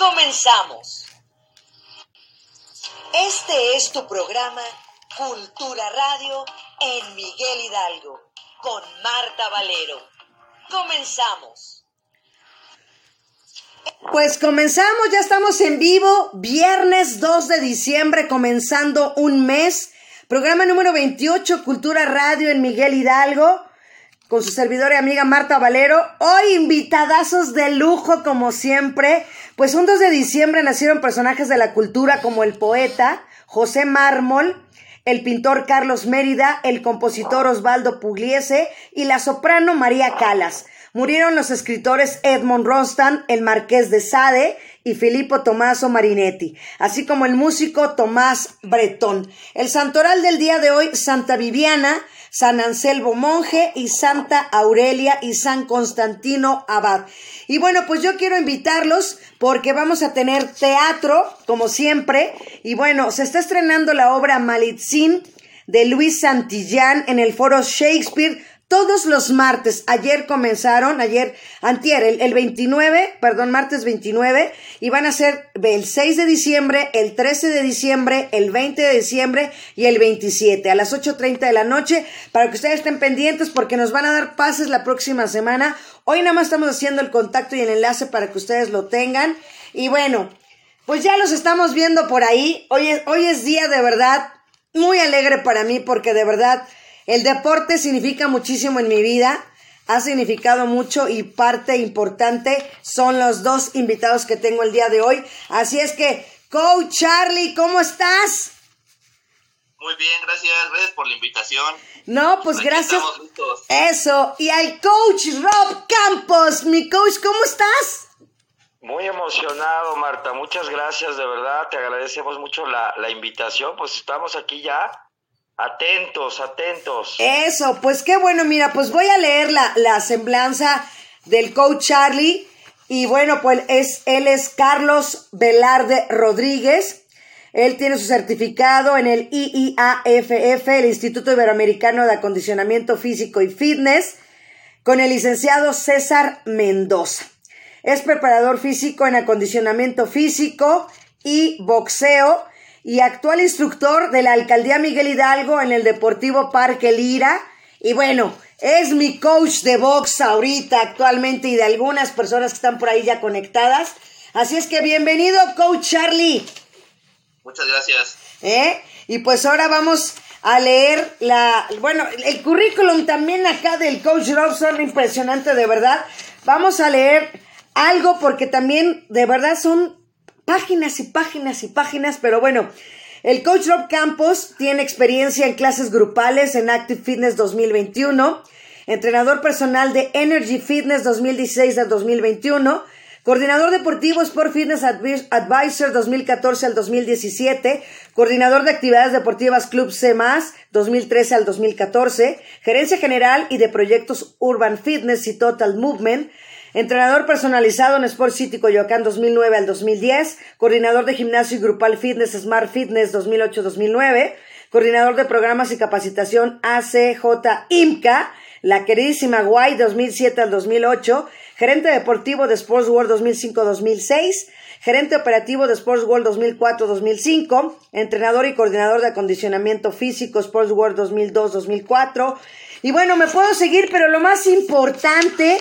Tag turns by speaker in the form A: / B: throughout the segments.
A: Comenzamos. Este es tu programa Cultura Radio en Miguel Hidalgo con Marta Valero. Comenzamos.
B: Pues comenzamos, ya estamos en vivo, viernes 2 de diciembre, comenzando un mes, programa número 28, Cultura Radio en Miguel Hidalgo, con su servidora y amiga Marta Valero. Hoy invitadazos de lujo, como siempre, pues un 2 de diciembre nacieron personajes de la cultura como el poeta José Mármol, el pintor Carlos Mérida, el compositor Osvaldo Pugliese y la soprano María Calas. Murieron los escritores Edmond Ronstan, el marqués de Sade y Filippo Tommaso Marinetti, así como el músico Tomás Bretón. El santoral del día de hoy, Santa Viviana, San Anselmo Monje y Santa Aurelia y San Constantino Abad. Y bueno, pues yo quiero invitarlos porque vamos a tener teatro, como siempre. Y bueno, se está estrenando la obra Malitzin de Luis Santillán en el foro Shakespeare todos los martes. Ayer comenzaron, ayer, antier, el, 29, perdón, martes 29, y van a ser el 6 de diciembre, el 13 de diciembre, el 20 de diciembre y el 27 a las 8.30 de la noche para que ustedes estén pendientes porque nos van a dar pases la próxima semana. Hoy nada más estamos haciendo el contacto y el enlace para que ustedes lo tengan. Y bueno, pues ya los estamos viendo por ahí. Hoy es, hoy es día de verdad muy alegre para mí porque de verdad el deporte significa muchísimo en mi vida, ha significado mucho y parte importante son los dos invitados que tengo el día de hoy. Así es que, Coach Charlie, ¿cómo estás?
C: Muy bien, gracias, gracias por la invitación.
B: No, pues gracias. Eso, y al coach Rob Campos, mi coach, ¿cómo estás?
D: Muy emocionado, Marta, muchas gracias, de verdad, te agradecemos mucho la, la invitación, pues estamos aquí ya Atentos, atentos.
B: Eso, pues qué bueno, mira, pues voy a leer la, la semblanza del coach Charlie. Y bueno, pues es, él es Carlos Velarde Rodríguez. Él tiene su certificado en el IIAFF, el Instituto Iberoamericano de Acondicionamiento Físico y Fitness, con el licenciado César Mendoza. Es preparador físico en acondicionamiento físico y boxeo y actual instructor de la Alcaldía Miguel Hidalgo en el Deportivo Parque Lira. Y bueno, es mi coach de box ahorita actualmente y de algunas personas que están por ahí ya conectadas. Así es que bienvenido, coach Charlie.
C: Muchas gracias.
B: ¿Eh? Y pues ahora vamos a leer la, bueno, el currículum también acá del coach Robson, impresionante de verdad. Vamos a leer algo porque también de verdad son páginas y páginas y páginas, pero bueno, el coach Rob Campos tiene experiencia en clases grupales en Active Fitness 2021, entrenador personal de Energy Fitness 2016 al 2021, coordinador deportivo Sport Fitness Advisor 2014 al 2017, coordinador de actividades deportivas Club C+, 2013 al 2014, gerencia general y de proyectos Urban Fitness y Total Movement, Entrenador personalizado en Sport City Coyoacán 2009 al 2010, coordinador de gimnasio y grupal fitness Smart Fitness 2008-2009, coordinador de programas y capacitación ACJ IMCA, la queridísima Guay 2007 al 2008, gerente deportivo de Sports World 2005-2006, gerente operativo de Sports World 2004-2005, entrenador y coordinador de acondicionamiento físico Sports World 2002-2004. Y bueno, me puedo seguir, pero lo más importante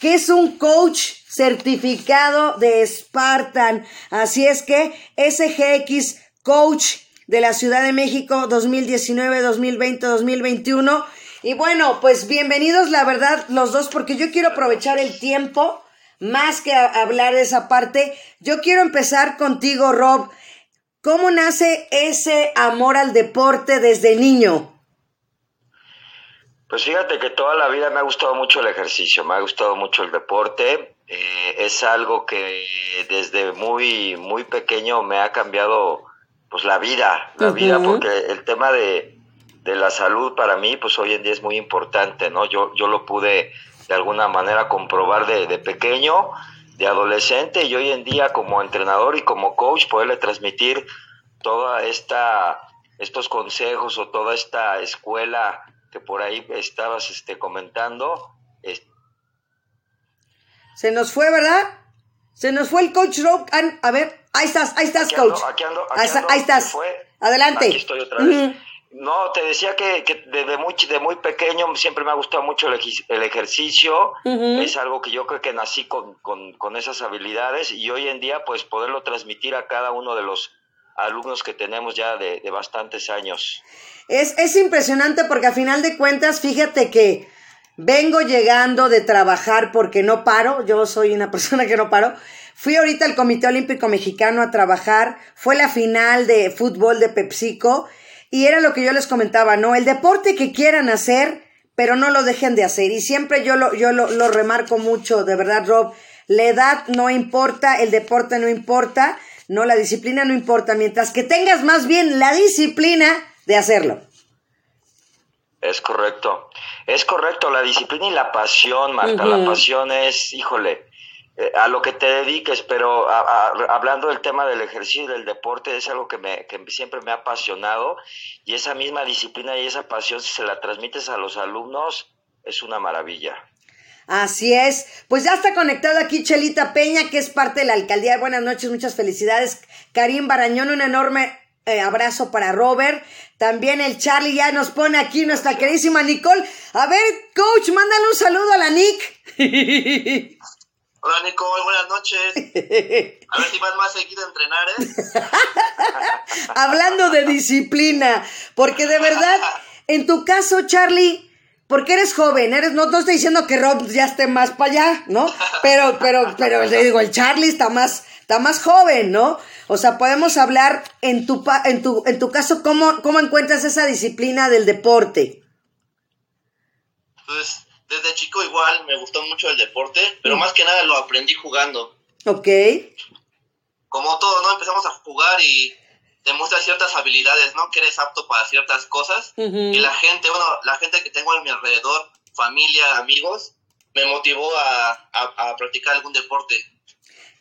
B: que es un coach certificado de Spartan. Así es que SGX Coach de la Ciudad de México 2019, 2020, 2021. Y bueno, pues bienvenidos, la verdad, los dos, porque yo quiero aprovechar el tiempo, más que hablar de esa parte. Yo quiero empezar contigo, Rob. ¿Cómo nace ese amor al deporte desde niño?
D: Pues fíjate que toda la vida me ha gustado mucho el ejercicio, me ha gustado mucho el deporte. Eh, es algo que desde muy, muy pequeño me ha cambiado pues la vida, la vida, porque el tema de, de, la salud para mí, pues hoy en día es muy importante, ¿no? Yo, yo lo pude de alguna manera comprobar de, de pequeño, de adolescente, y hoy en día como entrenador y como coach poderle transmitir toda esta estos consejos o toda esta escuela que por ahí estabas este, comentando.
B: Se nos fue, ¿verdad? Se nos fue el coach Rob. Ah, A ver, ahí estás, ahí estás,
D: Aquí
B: coach.
D: aquí ando, aquí ando.
B: ahí estás. Adelante.
D: Aquí estoy otra vez. No, te decía que, que desde muy, de muy pequeño siempre me ha gustado mucho el, el ejercicio. Es algo que yo creo que nací con, con, con esas habilidades y hoy en día pues poderlo transmitir a cada uno de los alumnos que tenemos ya de, de bastantes años.
B: Es, es impresionante porque a final de cuentas, fíjate que vengo llegando de trabajar porque no paro, yo soy una persona que no paro. Fui ahorita al Comité Olímpico Mexicano a trabajar, fue la final de fútbol de PepsiCo y era lo que yo les comentaba, ¿no? El deporte que quieran hacer, pero no lo dejen de hacer. Y siempre yo lo, yo lo, lo remarco mucho, de verdad, Rob, la edad no importa, el deporte no importa, no, la disciplina no importa, mientras que tengas más bien la disciplina de hacerlo.
D: Es correcto. Es correcto, la disciplina y la pasión, Marta. La pasión es, híjole, eh, a lo que te dediques, pero a- a- hablando del tema del ejercicio y del deporte, es algo que, me, que siempre me ha apasionado y esa misma disciplina y esa pasión, si se la transmites a los alumnos, es una maravilla.
B: Así es. Pues ya está conectado aquí Chelita Peña, que es parte de la alcaldía. Buenas noches, muchas felicidades. Karim Barañón, un enorme eh, abrazo para Robert. También el Charlie ya nos pone aquí nuestra queridísima Nicole. A ver, coach, mándale un saludo a la Nick.
C: Hola Nicole, buenas noches. A ver si vas más seguido a entrenar, ¿eh?
B: Hablando de disciplina, porque de verdad, en tu caso, Charlie, porque eres joven, eres, no, no estoy diciendo que Rob ya esté más para allá, ¿no? Pero, pero, pero le digo, el Charlie está más, está más joven, ¿no? O sea, podemos hablar en tu, pa- en tu, en tu caso, ¿cómo, cómo encuentras esa disciplina del deporte?
C: Pues desde chico igual me gustó mucho el deporte, pero más que nada lo aprendí jugando.
B: ¿Ok?
C: Como todo, ¿no? Empezamos a jugar y demuestras ciertas habilidades, ¿no? Que eres apto para ciertas cosas.
B: Ujú.
C: Y la gente, bueno, la gente que tengo a mi alrededor, familia, amigos, me motivó a, a- a practicar algún deporte.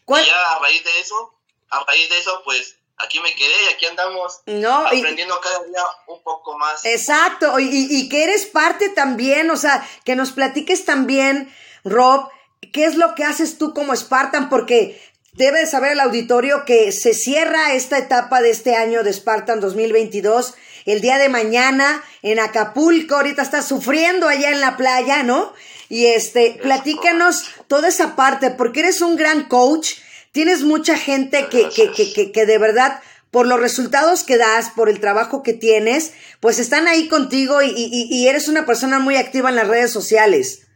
B: ¿Cuál-
C: Y ya a raíz de eso, a raíz de eso, pues aquí me quedé y aquí andamos
B: No, y-
C: aprendiendo cada día un poco más.
B: Exacto, y, y- y que eres parte también, o sea, que nos platiques también, Rob, qué es lo que haces tú como Spartan, porque debe de saber el auditorio que se cierra esta etapa de este año de Spartan 2022 el día de mañana en Acapulco, ahorita estás sufriendo allá en la playa, ¿no? Y este, platícanos toda esa parte, porque eres un gran coach, tienes mucha gente que, que, que, que, que de verdad por los resultados que das, por el trabajo que tienes, pues están ahí contigo y, y- y eres una persona muy activa en las redes sociales.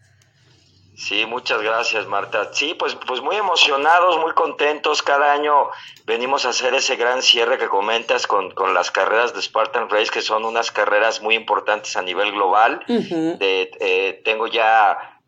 D: Sí, muchas gracias, Marta. Sí, pues, pues muy emocionados, muy contentos. Cada año venimos a hacer ese gran cierre que comentas con, con las carreras de Spartan Race, que son unas carreras muy importantes a nivel global. De- eh, tengo ya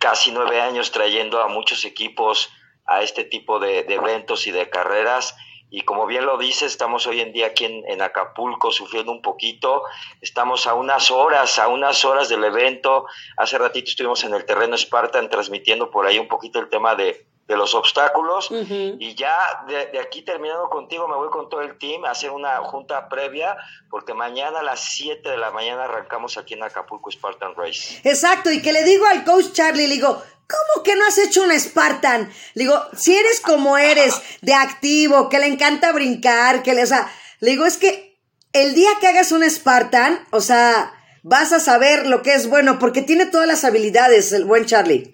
D: casi nueve años trayendo a muchos equipos a este tipo de, de eventos y de carreras. Y como bien lo dice, estamos hoy en día aquí en, en Acapulco sufriendo un poquito. Estamos a unas horas, a unas horas del evento. Hace ratito estuvimos en el terreno Spartan transmitiendo por ahí un poquito el tema de, de los obstáculos. Y ya de, de aquí terminando contigo, me voy con todo el team a hacer una junta previa, porque mañana a las 7 de la mañana arrancamos aquí en Acapulco Spartan Race.
B: Exacto, y que le digo al coach Charlie, le digo, ¿cómo que no has hecho un Spartan? Le digo, si eres como eres, de activo, que le encanta brincar, que le, o sea, le digo, es que el día que hagas un Spartan, o sea, vas a saber lo que es bueno, porque tiene todas las habilidades, el buen Charlie.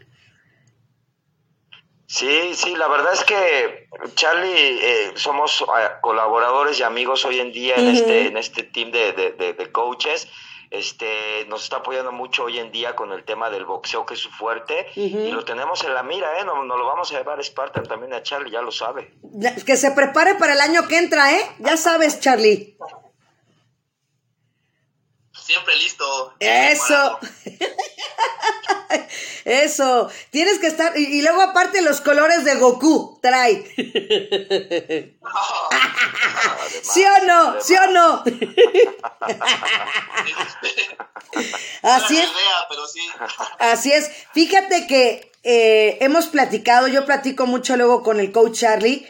D: Sí, sí, la verdad es que Charlie, eh, somos eh, colaboradores y amigos hoy en día en este en este team de, de- de- de coaches. Este, nos está apoyando mucho hoy en día con el tema del boxeo, que es su fuerte, y lo tenemos en la mira, ¿eh? Nos, nos lo vamos a llevar a Spartan también a Charlie, ya lo sabe.
B: Ya- Que se prepare para el año que entra, ¿eh? Ya sabes, Charlie.
C: Siempre listo.
B: Eso. Eso. Tienes que estar. Y, y luego, aparte, los colores de Goku trae. ¿Sí o no? ¿Sí o no? Así es. Así es. Fíjate que eh, hemos platicado, yo platico mucho luego con el coach Charlie,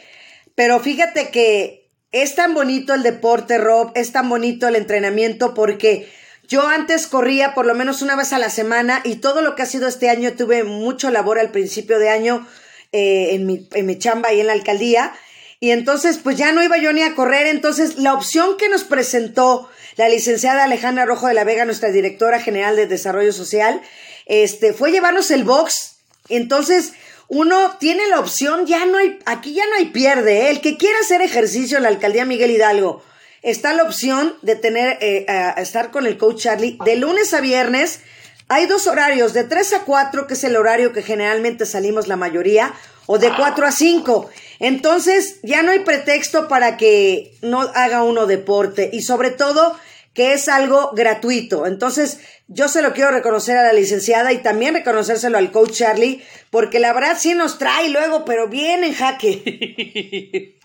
B: pero fíjate que es tan bonito el deporte, Rob, es tan bonito el entrenamiento porque yo antes corría por lo menos una vez a la semana y todo lo que ha sido este año tuve mucho labor al principio de año. eh, en, mi, en mi chamba ahí en la alcaldía. Y entonces, pues ya no iba yo ni a correr. Entonces, la opción que nos presentó la licenciada Alejandra Rojo de la Vega, nuestra directora general de Desarrollo Social, este, fue llevarnos el box. Entonces, uno tiene la opción, ya no hay, aquí ya no hay pierde. ¿eh? El que quiera hacer ejercicio en la alcaldía Miguel Hidalgo, está la opción de tener, eh, a estar con el coach Charlie de lunes a viernes. Hay dos horarios, de 3 a 4, que es el horario que generalmente salimos la mayoría, o de 4 a 5. Entonces, ya no hay pretexto para que no haga uno deporte y sobre todo que es algo gratuito. Entonces, yo se lo quiero reconocer a la licenciada y también reconocérselo al coach Charlie, porque la verdad sí nos trae luego, pero bien en jaque.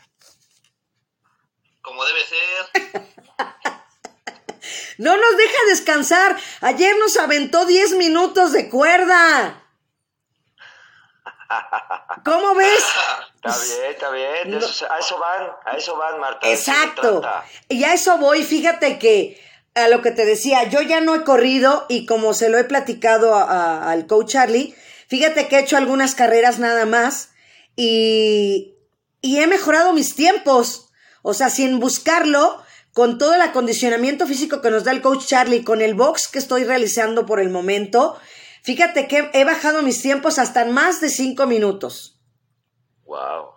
C: Como debe ser.
B: no nos deja descansar. Ayer nos aventó 10 minutos de cuerda. ¿Cómo ves?
D: Está bien, está bien. a eso van, a eso van, Marta.
B: Exacto. Y a eso voy. Fíjate que a lo que te decía, yo ya no he corrido y como se lo he platicado al coach Charlie, fíjate que he hecho algunas carreras nada más y, y he mejorado mis tiempos. O sea, sin buscarlo, con todo el acondicionamiento físico que nos da el coach Charlie, con el box que estoy realizando por el momento, Fíjate que he bajado mis tiempos hasta más de cinco minutos.
D: Wow.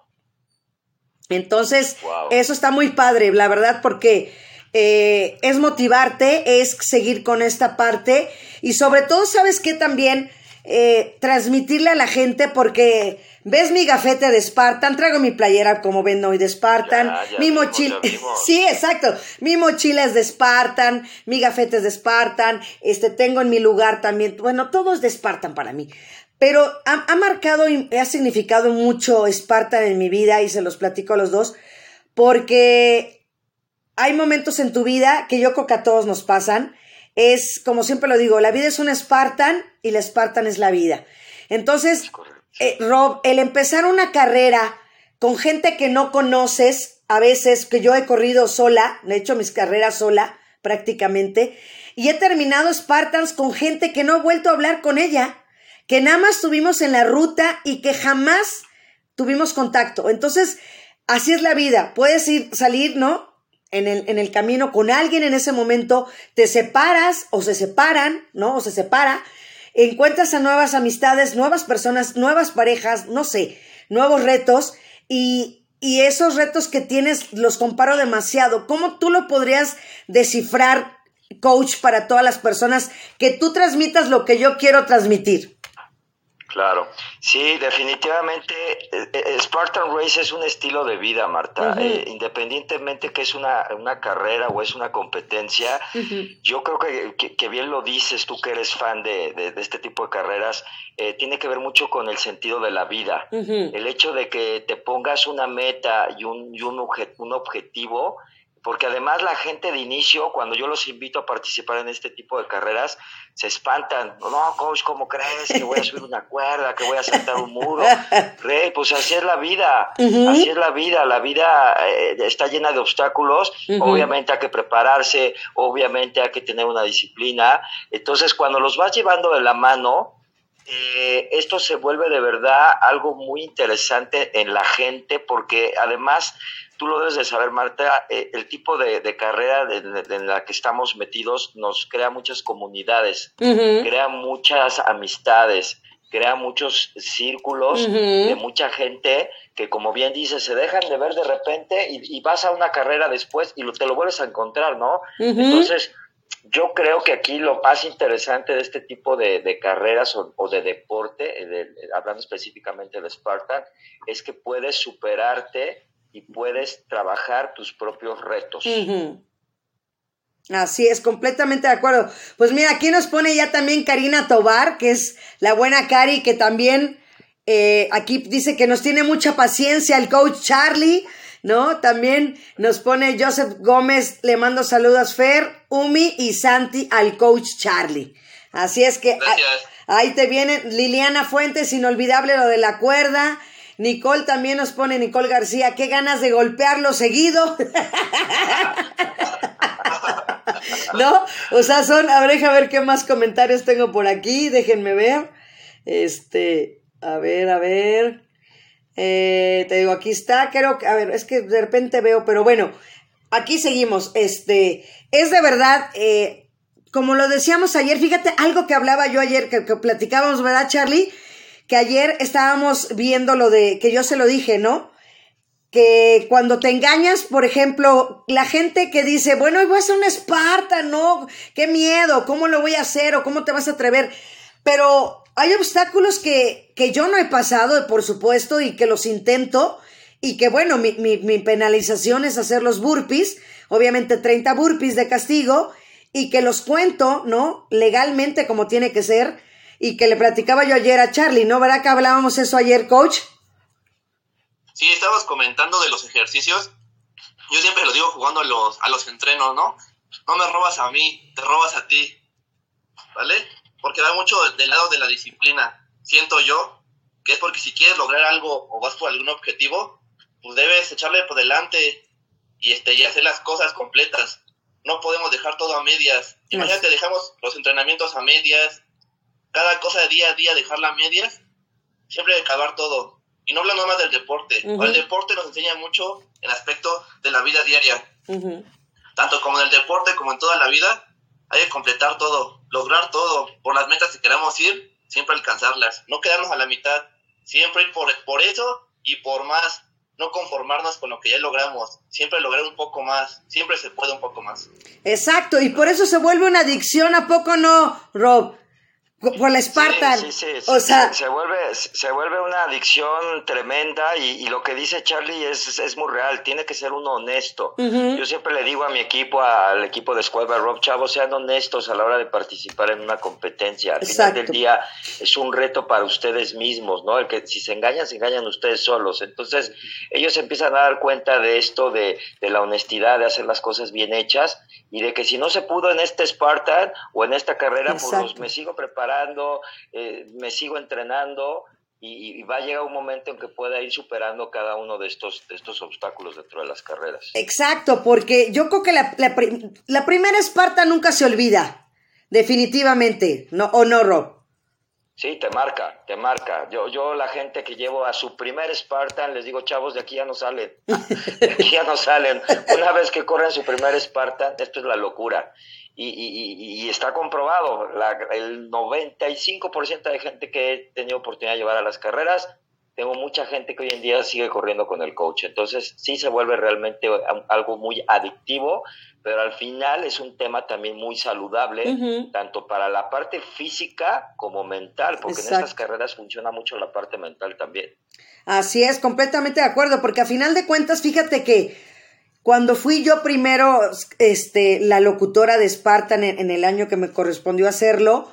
B: Entonces, eso está muy padre, la verdad, porque eh, es motivarte, es seguir con esta parte y sobre todo, ¿sabes qué? También eh, transmitirle a la gente porque ves mi gafete de Spartan, traigo mi playera como ven hoy de Spartan, mi mochila, sí, exacto, mi mochila es de Spartan, mi gafete es de Spartan, este, tengo en mi lugar también, bueno, todo es de Spartan para mí. Pero ha, ha marcado y ha significado mucho Spartan en mi vida y se los platico a los dos, porque hay momentos en tu vida que yo creo que a todos nos pasan, es, como siempre lo digo, la vida es un Spartan y la Spartan es la vida. Entonces, eh, Rob, el empezar una carrera con gente que no conoces, a veces que yo he corrido sola, he hecho mis carreras sola prácticamente, y he terminado Spartans con gente que no he vuelto a hablar con ella, que nada más tuvimos en la ruta y que jamás tuvimos contacto. Entonces, así es la vida. Puedes ir, salir, ¿no? en el, en el camino con alguien en ese momento, te separas o se separan, ¿no? O se separa, encuentras a nuevas amistades, nuevas personas, nuevas parejas, no sé, nuevos retos y, y esos retos que tienes los comparo demasiado. ¿Cómo tú lo podrías descifrar, coach, para todas las personas que tú transmitas lo que yo quiero transmitir?
D: Claro, sí, definitivamente eh, eh, Spartan Race es un estilo de vida, Marta. Eh, independientemente que es una, una, carrera o es una competencia, yo creo que, que, bien lo dices tú que eres fan de, de, este tipo de carreras, tiene que ver mucho con el sentido de la vida. El hecho de que te pongas una meta y un, y un, un objetivo porque además la gente de inicio, cuando yo los invito a participar en este tipo de carreras, se espantan. No, coach, ¿cómo crees que voy a subir una cuerda, que voy a saltar un muro? Rey, pues así es la vida, así es la vida. La vida eh, está llena de obstáculos, obviamente hay que prepararse, obviamente hay que tener una disciplina. Entonces, cuando los vas llevando de la mano, eh, esto se vuelve de verdad algo muy interesante en la gente porque además tú lo debes de saber, Marta, eh, el tipo de, carrera en la que estamos metidos nos crea muchas comunidades, crea muchas amistades, crea muchos círculos de mucha gente que, como bien dices, se dejan de ver de repente y, vas a una carrera después y te lo vuelves a encontrar, ¿no? Entonces, yo creo que aquí lo más interesante de este tipo de, carreras o, de deporte, hablando específicamente de Spartan, es que puedes superarte y puedes trabajar tus propios retos.
B: Así es, completamente de acuerdo. Pues mira, aquí nos pone ya también Karina Tobar, que es la buena Cari, que también eh, aquí dice que nos tiene mucha paciencia el coach Charlie, ¿no? También nos pone Joseph Gómez, le mando saludos Fer, Umi y Santi al coach Charlie. Así es que ahí, ahí te viene Liliana Fuentes, inolvidable lo de la cuerda. Nicole también nos pone, Nicole García, qué ganas de golpearlo seguido. ¿No? O sea, son, a ver, a ver qué más comentarios tengo por aquí, déjenme ver. Este, a ver, a ver. Eh, te digo, aquí está, creo que, a ver, es que de repente veo, pero bueno, aquí seguimos. Este, es de verdad, eh, como lo decíamos ayer, fíjate, algo que hablaba yo ayer, que, que platicábamos, ¿verdad, Charlie? Que ayer estábamos viendo lo de, que yo se lo dije, ¿no? que cuando te engañas, por ejemplo, la gente que dice, bueno, voy a hacer una Esparta, no, qué miedo, ¿cómo lo voy a hacer o cómo te vas a atrever? Pero hay obstáculos que, que yo no he pasado, por supuesto, y que los intento, y que bueno, mi, mi, mi penalización es hacer los burpees, obviamente 30 burpees de castigo, y que los cuento, ¿no? Legalmente como tiene que ser, y que le platicaba yo ayer a Charlie, ¿no? ¿Verdad que hablábamos eso ayer, coach?
C: Sí, estabas comentando de los ejercicios. Yo siempre lo digo jugando a los, a los entrenos, ¿no? No me robas a mí, te robas a ti. ¿Vale? Porque va mucho del lado de la disciplina. Siento yo que es porque si quieres lograr algo o vas por algún objetivo, pues debes echarle por delante y, este, y hacer las cosas completas. No podemos dejar todo a medias. Imagínate, dejamos los entrenamientos a medias, cada cosa de día a día dejarla a medias, siempre acabar todo y no hablando más del deporte. Uh -huh. El deporte nos enseña mucho el aspecto de la vida diaria. Uh -huh. Tanto como en el deporte como en toda la vida, hay que completar todo, lograr todo, por las metas que queramos ir, siempre alcanzarlas, no quedarnos a la mitad, siempre ir por, por eso y por más, no conformarnos con lo que ya logramos, siempre lograr un poco más, siempre se puede un poco más.
B: Exacto, y por eso se vuelve una adicción, ¿a poco no, Rob? Por la Spartan.
D: Sí, sí, sí,
B: o sea,
D: se, vuelve, se vuelve una adicción tremenda y, y lo que dice Charlie es, es, muy real, tiene que ser uno honesto. Uh -huh. Yo siempre le digo a mi equipo, al equipo de Escuela Rob Chavo, sean honestos a la hora de participar en una competencia. Al Exacto. final del día es un reto para ustedes mismos, ¿no? El que si se engañan, se engañan ustedes solos. Entonces, ellos empiezan a dar cuenta de esto, de, de la honestidad, de hacer las cosas bien hechas y de que si no se pudo en este Spartan o en esta carrera, Exacto. pues me sigo preparando eh, me sigo entrenando y, y, va a llegar un momento en que pueda ir superando cada uno de estos, de estos obstáculos dentro de las carreras.
B: Exacto, porque yo creo que la, la, la primera Esparta nunca se olvida, definitivamente, ¿no? ¿O no, Rob?
D: Sí, te marca, te marca. Yo, yo la gente que llevo a su primer Spartan, les digo, chavos, de aquí ya no salen. De aquí ya no salen. Una vez que corren su primer Spartan, esto es la locura. Y, y, y está comprobado, la, el 95% de gente que he tenido oportunidad de llevar a las carreras, tengo mucha gente que hoy en día sigue corriendo con el coach. Entonces sí se vuelve realmente algo muy adictivo, pero al final es un tema también muy saludable, uh -huh. tanto para la parte física como mental, porque Exacto. en estas carreras funciona mucho la parte mental también.
B: Así es, completamente de acuerdo, porque a final de cuentas, fíjate que cuando fui yo primero este, la locutora de Spartan en, en el año que me correspondió hacerlo,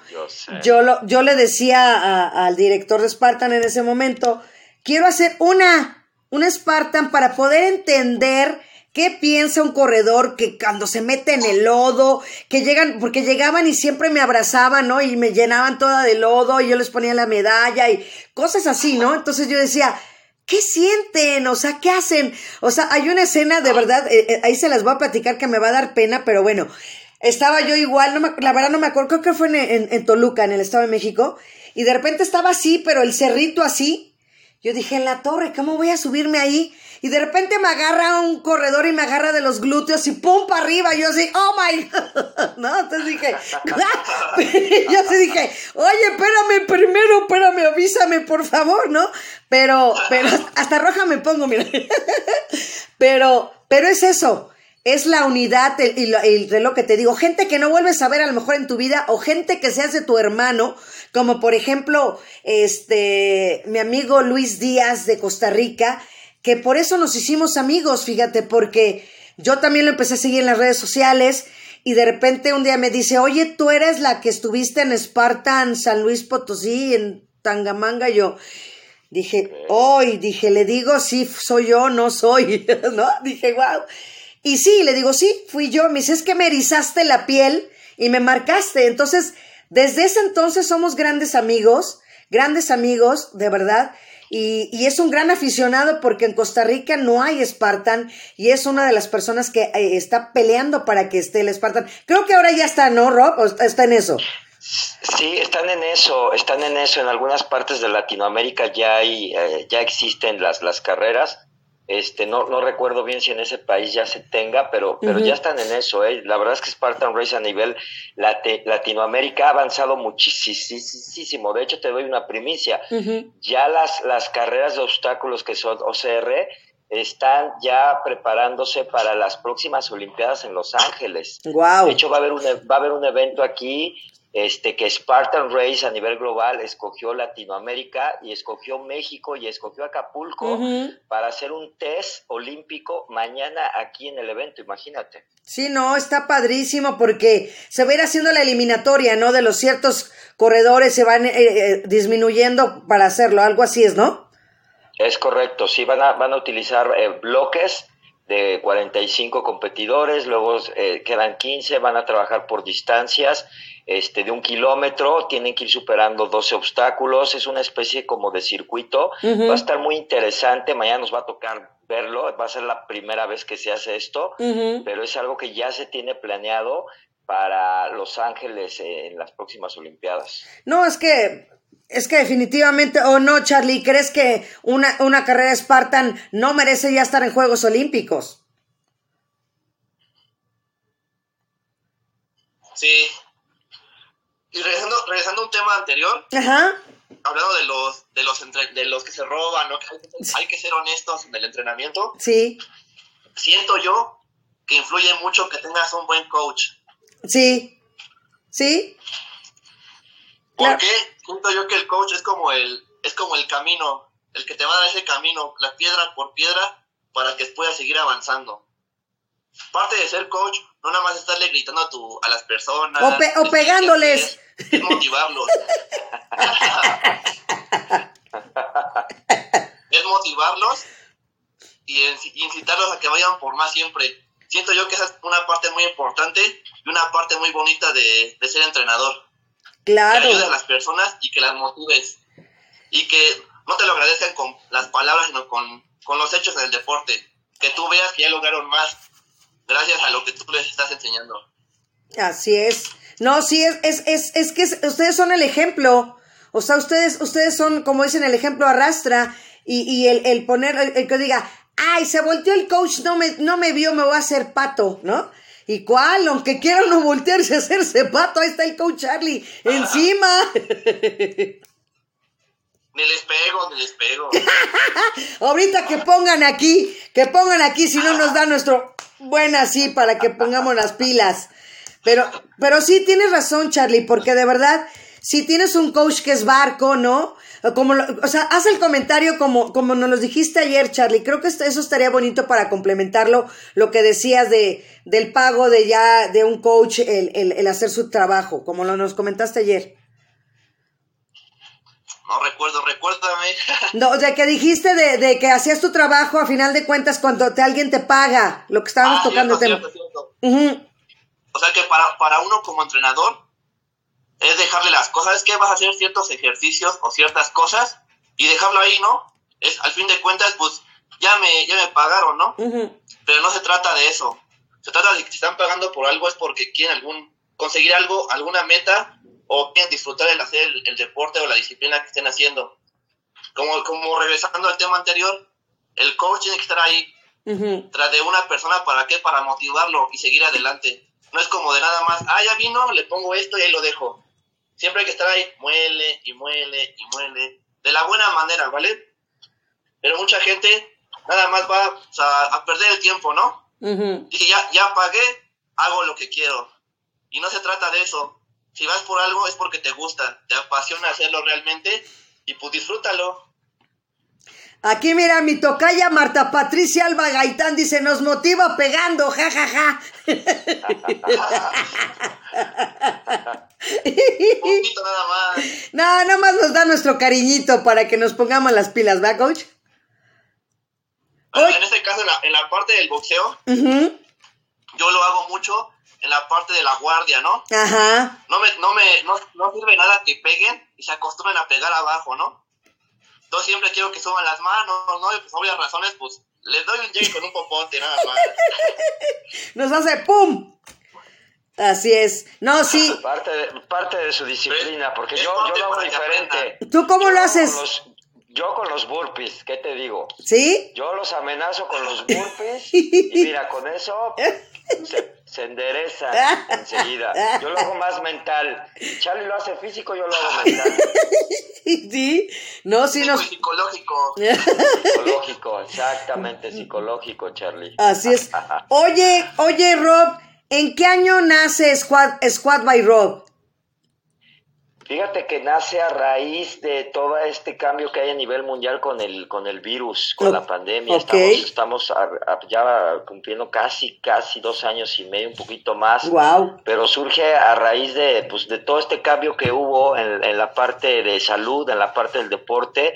D: yo,
B: lo, yo le decía a, al director de Spartan en ese momento, quiero hacer una, una Spartan para poder entender qué piensa un corredor que cuando se mete en el lodo, que llegan, porque llegaban y siempre me abrazaban, ¿no? Y me llenaban toda de lodo y yo les ponía la medalla y cosas así, ¿no? Entonces yo decía, ¿qué sienten? O sea, ¿qué hacen? O sea, hay una escena de verdad, eh, eh, ahí se las voy a platicar que me va a dar pena, pero bueno, estaba yo igual, no la verdad no me acuerdo, creo que fue en, en, en Toluca, en el Estado de México, y de repente estaba así, pero el cerrito así, yo dije, en la torre, ¿cómo voy a subirme ahí? Y de repente me agarra un corredor y me agarra de los glúteos y pum para arriba. Yo así, oh my, no, entonces dije, yo así dije, oye, espérame primero, espérame, avísame, por favor, ¿no? Pero, pero, hasta roja me pongo, mira. pero, pero es eso. Es la unidad y lo, y lo que te digo. Gente que no vuelves a ver a lo mejor en tu vida o gente que se hace tu hermano, como por ejemplo, este, mi amigo Luis Díaz de Costa Rica, que por eso nos hicimos amigos, fíjate, porque yo también lo empecé a seguir en las redes sociales y de repente un día me dice, oye, tú eres la que estuviste en Spartan, San Luis Potosí, en Tangamanga, yo dije, hoy, dije, le digo, sí, soy yo, no soy, ¿no? Dije, wow. Y sí, le digo, sí, fui yo, me dice, es que me erizaste la piel y me marcaste, entonces, desde ese entonces somos grandes amigos, grandes amigos, de verdad, y, es un gran aficionado porque en Costa Rica no hay Spartan y es una de las personas que eh, está peleando para que esté el Spartan. Creo que ahora ya está, ¿no, Rob? ¿O está en eso?
D: Sí, están en eso, están en eso. En algunas partes de Latinoamérica ya hay, eh, ya existen las, las carreras. Este, no, no recuerdo bien si en ese país ya se tenga, pero, pero ya están en eso. ¿eh? La verdad es que Spartan Race a nivel Latinoamérica ha avanzado muchísimo. De hecho, te doy una primicia. Ya las, las carreras de obstáculos que son OCR están ya preparándose para las próximas Olimpiadas en Los Ángeles.
B: Wow.
D: De hecho, va a haber un, va a haber un evento aquí este, que Spartan Race a nivel global escogió Latinoamérica y escogió México y escogió Acapulco para hacer un test olímpico mañana aquí en el evento, imagínate.
B: Sí, no, está padrísimo porque se va a ir haciendo la eliminatoria, ¿no? De los ciertos corredores se van eh, eh, disminuyendo para hacerlo, algo así es, ¿no?
D: Es correcto, sí, van a, van a utilizar eh, bloques de 45 competidores, luego quedan 15, van a trabajar por distancias este, de un kilómetro, tienen que ir superando 12 obstáculos, es una especie como de circuito, va a estar muy interesante, mañana nos va a tocar verlo, va a ser la primera vez que se hace esto, pero es algo que ya se tiene planeado para Los Ángeles en las próximas Olimpiadas.
B: No, es que es que definitivamente, o no, Charlie, ¿crees que una, una carrera Spartan no merece ya estar en Juegos Olímpicos?
C: Sí, y regresando, regresando a un tema anterior, hablando de los, de los, de los que se roban, ¿no? hay, que ser honestos en el entrenamiento.
B: Sí.
C: Siento yo que influye mucho que tengas un buen coach.
B: Sí. Sí.
C: ¿Por qué? Siento yo que el coach es como el, es como el camino, el que te va a dar ese camino, la piedra por piedra, para que puedas seguir avanzando. Parte de ser coach, no nada más estarle gritando a, tu, a las personas.
B: O, pegándoles
C: es motivarlos. es motivarlos y, incitarlos a que vayan por más siempre. Siento yo que esa es una parte muy importante y una parte muy bonita de, ser entrenador.
B: Claro.
C: Que ayudes a las personas y que las motives. Y que no te lo agradezcan con las palabras, sino con, con los hechos en el deporte. Que tú veas que ya lograron más gracias a lo que tú les estás enseñando.
B: Así es. No, sí, es, es, es, es que ustedes son el ejemplo. O sea, ustedes, ustedes son, como dicen, el ejemplo arrastra. Y, y el, el poner, el, que diga, ay, se volteó el coach, no me, no me vio, me voy a hacer pato, ¿no? ¿Y cuál? Aunque quieran no voltearse a hacerse pato, ahí está el coach Charlie, encima.
C: Ni les pego, ni les pego.
B: Ahorita que pongan aquí, que pongan aquí, si no nos da nuestro buen así para que pongamos las pilas. Pero, pero sí tienes razón, Charlie, porque de verdad, si tienes un coach que es barco, ¿no? Como o sea, haz el comentario como, como nos lo dijiste ayer, Charlie. Creo que eso estaría bonito para complementarlo, lo que decías de, del pago de ya, de un coach, el, el, el hacer su trabajo, como lo nos comentaste ayer.
C: No recuerdo, recuérdame.
B: No, de que dijiste de, de, que hacías tu trabajo a final de cuentas cuando te, alguien te paga, lo que estábamos ah, tocando.
C: Cierto, cierto. O sea que para, para uno como entrenador es dejarle las cosas, es que vas a hacer ciertos ejercicios o ciertas cosas y dejarlo ahí, ¿no? Es al fin de cuentas, pues ya me, ya me pagaron, ¿no? Pero no se trata de eso. Se trata de que si están pagando por algo es porque quieren algún conseguir algo, alguna meta o quieren disfrutar el hacer el, deporte o la disciplina que estén haciendo. Como, como regresando al tema anterior, el coach tiene que estar ahí tras de una persona para qué, para motivarlo y seguir adelante. No es como de nada más, ah, ya vino, le pongo esto y ahí lo dejo. Siempre hay que estar ahí, muele y muele y muele, de la buena manera, ¿vale? Pero mucha gente nada más va a perder el tiempo, ¿no? Dije, ya, ya pagué, hago lo que quiero. Y no se trata de eso. Si vas por algo es porque te gusta, te apasiona hacerlo realmente y pues disfrútalo.
B: Aquí mira, mi tocaya Marta Patricia Alba Gaitán dice, nos motiva pegando, jajaja.
C: poquito nada más.
B: No, nada más nos da nuestro cariñito para que nos pongamos las pilas, ¿va, coach?
C: en este caso, en la, parte del boxeo, yo lo hago mucho en la parte de la guardia, ¿no?
B: Ajá.
C: No me, no me, no, no sirve nada que peguen y se acostumbren a pegar abajo, ¿no? Entonces siempre quiero que suban las manos, ¿no? Y pues obvias razones, pues les doy un llegue con un popote, nada más.
B: Nos hace ¡pum! Así es. No, sí.
D: Parte de, parte de su disciplina, porque yo, yo lo hago diferente.
B: ¿Tú cómo
D: Yo
B: lo
D: con
B: haces?
D: los- yo con los burpees, ¿qué te digo?
B: ¿Sí?
D: Yo los amenazo con los burpees y mira, con eso se, se endereza enseguida. Yo lo hago más mental. Charlie lo hace físico, yo lo hago mental.
B: Sí. No, sí
C: pues, psicológico.
D: Psicológico, exactamente psicológico, Charlie.
B: Así es. Oye, oye, Rob, ¿en qué año nace Squad, Squad by Rob?
D: Fíjate que nace a raíz de todo este cambio que hay a nivel mundial con el con el virus, con la pandemia. Estamos, estamos a- a- ya cumpliendo casi, casi dos años y medio, un poquito más.
B: Wow.
D: Pero surge a raíz de, pues, de todo este cambio que hubo en, en la parte de salud, en la parte del deporte,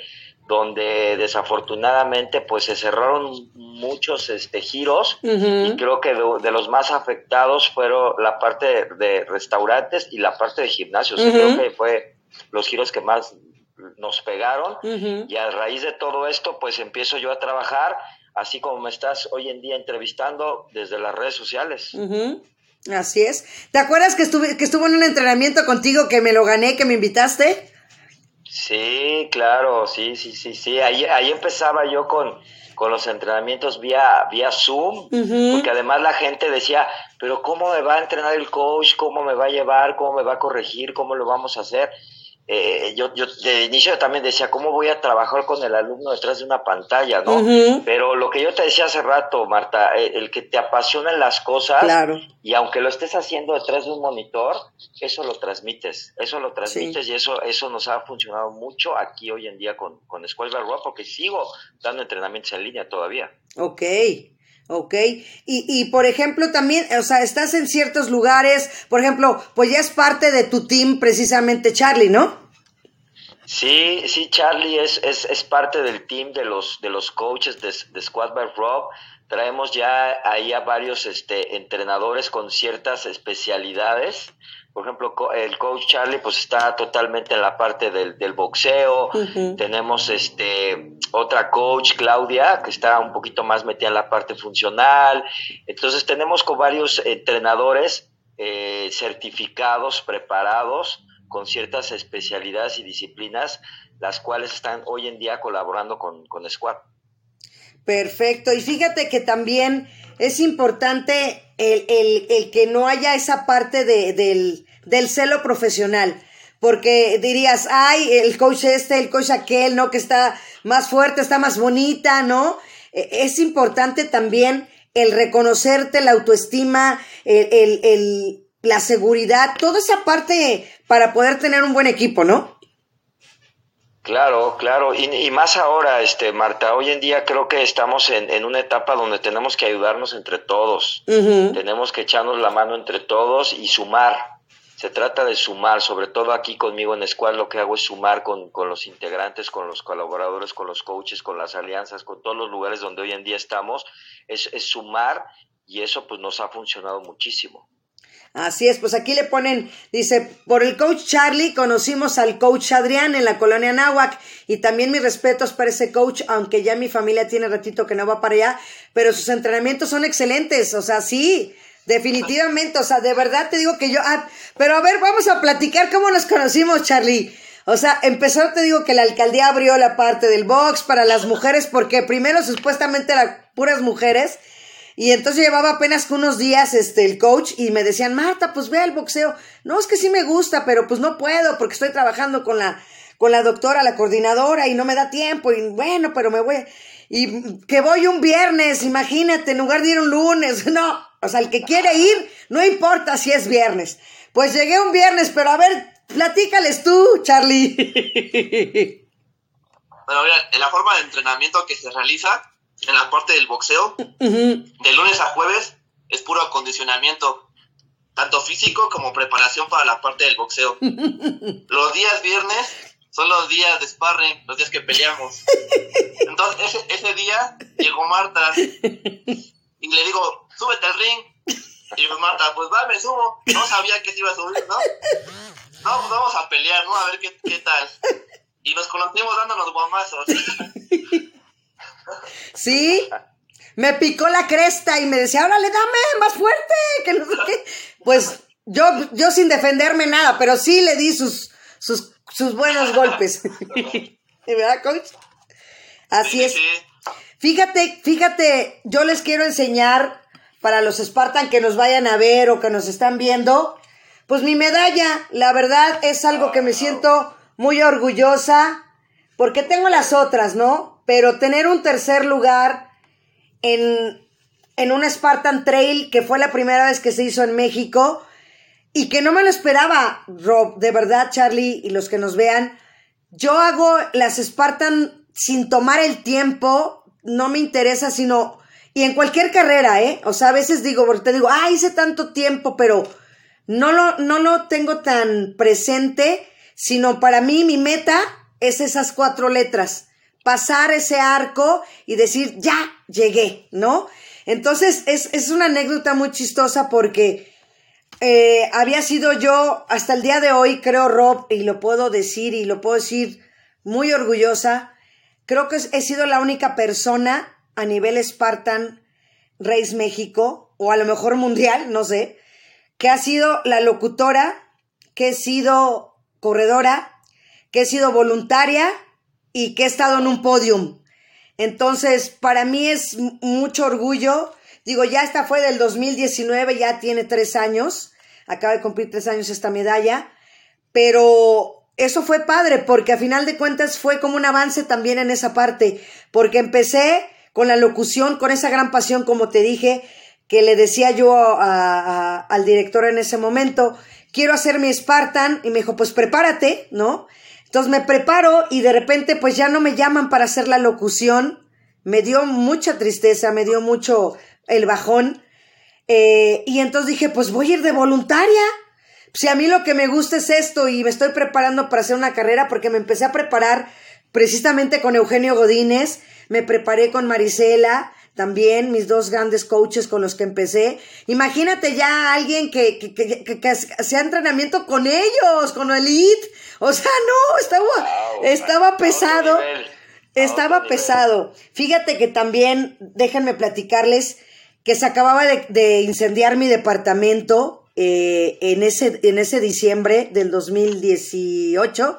D: donde desafortunadamente pues se cerraron muchos este, giros y creo que de, de los más afectados fueron la parte de, de restaurantes y la parte de gimnasios. Creo que fue los giros que más nos pegaron y a raíz de todo esto pues empiezo yo a trabajar así como me estás hoy en día entrevistando desde las redes sociales.
B: Así es. ¿Te acuerdas que estuve, que estuvo en un entrenamiento contigo que me lo gané, que me invitaste?
D: Sí, claro, sí, sí, sí, sí. Ahí, ahí empezaba yo con, con los entrenamientos vía, vía Zoom, porque además la gente decía, pero ¿cómo me va a entrenar el coach? ¿Cómo me va a llevar? ¿Cómo me va a corregir? ¿Cómo lo vamos a hacer? Eh, yo, yo de inicio también decía, ¿cómo voy a trabajar con el alumno detrás de una pantalla, no? Pero lo que yo te decía hace rato, Marta, eh, el que te apasionan las cosas,
B: Claro.
D: y aunque lo estés haciendo detrás de un monitor, eso lo transmites, eso lo transmites y eso, eso nos ha funcionado mucho aquí hoy en día con, con by Rob, porque sigo dando entrenamientos en línea todavía.
B: Ok, ok. Y, y por ejemplo, también, o sea, estás en ciertos lugares, por ejemplo, pues ya es parte de tu team precisamente Charlie, ¿no?
D: Sí, sí, Charlie es, es, es parte del team de los, de los coaches de, de Squad by Rob. Traemos ya ahí a varios este, entrenadores con ciertas especialidades. Por ejemplo, el coach Charlie pues está totalmente en la parte del, del boxeo. Tenemos este otra coach, Claudia, que está un poquito más metida en la parte funcional. Entonces tenemos con varios entrenadores eh, certificados, preparados, con ciertas especialidades y disciplinas, las cuales están hoy en día colaborando con, con Squad.
B: Perfecto. Y fíjate que también es importante el, el- el que no haya esa parte de- del, del celo profesional. Porque dirías, ay, el coach este, el coach aquel, ¿no? Que está más fuerte, está más bonita, ¿no? E- Es importante también el reconocerte, la autoestima, el, el- el- la seguridad, toda esa parte para poder tener un buen equipo, ¿no?
D: Claro, claro, y, y más ahora, este, Marta, hoy en día creo que estamos en, en una etapa donde tenemos que ayudarnos entre todos, tenemos que echarnos la mano entre todos y sumar. Se trata de sumar, sobre todo aquí conmigo en Squad lo que hago es sumar con, con los integrantes, con los colaboradores, con los coaches, con las alianzas, con todos los lugares donde hoy en día estamos, es, es sumar y eso pues nos ha funcionado muchísimo.
B: Así es, pues aquí le ponen, dice, por el coach Charlie conocimos al coach Adrián en la colonia Nahuac y también mis respetos para ese coach, aunque ya mi familia tiene ratito que no va para allá, pero sus entrenamientos son excelentes, o sea, sí, definitivamente, o sea, de verdad te digo que yo, ah, pero a ver, vamos a platicar cómo nos conocimos, Charlie. O sea, empezó, te digo que la alcaldía abrió la parte del box para las mujeres, porque primero supuestamente eran puras mujeres, y entonces llevaba apenas unos días este el coach y me decían, Marta, pues ve el boxeo. No, es que sí me gusta, pero pues no puedo porque estoy trabajando con la, con la doctora, la coordinadora, y no me da tiempo. Y bueno, pero me voy. Y que voy un viernes, imagínate, en lugar de ir un lunes. No, o sea, el que quiere ir, no importa si es viernes. Pues llegué un viernes, pero a ver, platícales tú, Charlie.
C: Bueno, mira, en la forma de entrenamiento que se realiza en la parte del boxeo,
B: Ujú.
C: de lunes a jueves, es puro acondicionamiento, tanto físico como preparación para la parte del boxeo. Los días viernes son los días de sparring, los días que peleamos. Entonces, ese, ese día llegó Marta y le digo, súbete al ring. Y pues Marta, pues va, me subo. No sabía que se iba a subir, ¿no? No, pues vamos a pelear, ¿no? A ver qué, qué tal. Y nos conocimos dándonos guamazos.
B: Sí, me picó la cresta y me decía, órale, dame más fuerte, que no sé qué. Pues Yo, yo sin defenderme nada, pero sí le di sus, sus, sus buenos golpes. ¿Verdad, coach? Así
C: Sí,
B: es. Fíjate, fíjate, yo les quiero enseñar para los Spartan que nos vayan a ver o que nos están viendo, pues mi medalla, la verdad es algo que me siento muy orgullosa, porque tengo las otras, ¿no? Pero tener un tercer lugar en, en un Spartan Trail, que fue la primera vez que se hizo en México, y que no me lo esperaba, Rob, de verdad, Charlie, y los que nos vean, yo hago las Spartan sin tomar el tiempo, no me interesa, sino, y en cualquier carrera, ¿eh? O sea, a veces digo, porque te digo, ah, hice tanto tiempo, pero no lo, no lo tengo tan presente, sino para mí mi meta es esas cuatro letras, pasar ese arco y decir, ya llegué, ¿no? Entonces, es, es una anécdota muy chistosa porque eh, había sido yo hasta el día de hoy, creo, Rob, y lo puedo decir y lo puedo decir muy orgullosa, creo que he sido la única persona a nivel Spartan Race México, o a lo mejor mundial, no sé, que ha sido la locutora, que he sido corredora, que he sido voluntaria y que he estado en un podium. Entonces, para mí es mucho orgullo. Digo, ya esta fue del 2019, ya tiene tres años. Acaba de cumplir tres años esta medalla. Pero eso fue padre porque a final de cuentas fue como un avance también en esa parte. Porque empecé con la locución, con esa gran pasión, como te dije, que le decía yo al director en ese momento, quiero hacer mi Spartan. Y me dijo, pues prepárate, ¿no? Entonces me preparo y de repente pues ya no me llaman para hacer la locución. Me dio mucha tristeza, me dio mucho el bajón. Eh, y entonces dije, pues voy a ir de voluntaria. Si a mí lo que me gusta es esto y me estoy preparando para hacer una carrera porque me empecé a preparar precisamente con Eugenio Godínez, me preparé con Marisela, también mis dos grandes coaches con los que empecé. Imagínate ya alguien que, que, que, que- que hacía entrenamiento con ellos, con Elite. O sea, no, estaba,
D: Wow,
B: estaba pesado. Estaba pesado. Fíjate que también, déjenme platicarles que se acababa de, de incendiar mi departamento eh, en, ese, en ese diciembre del 2018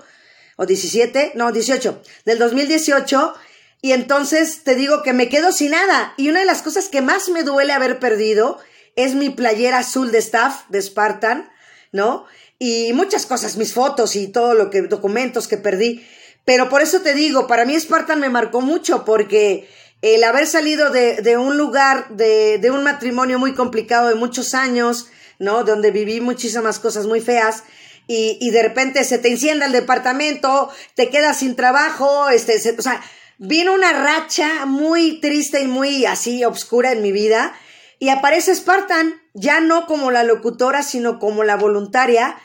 B: o 17, no, 18, del 2018. Y entonces te digo que me quedo sin nada. Y una de las cosas que más me duele haber perdido es mi playera azul de staff de Spartan, ¿no? Y muchas cosas, mis fotos y todo lo que, documentos que perdí. Pero por eso te digo, para mí Spartan me marcó mucho porque el haber salido de, de un lugar, de, de un matrimonio muy complicado de muchos años, ¿no? Donde viví muchísimas cosas muy feas. Y, y de repente se te encienda el departamento, te quedas sin trabajo, este, se- o sea, vino una racha muy triste y muy así obscura en mi vida. Y aparece Spartan, ya no como la locutora, sino como la voluntaria.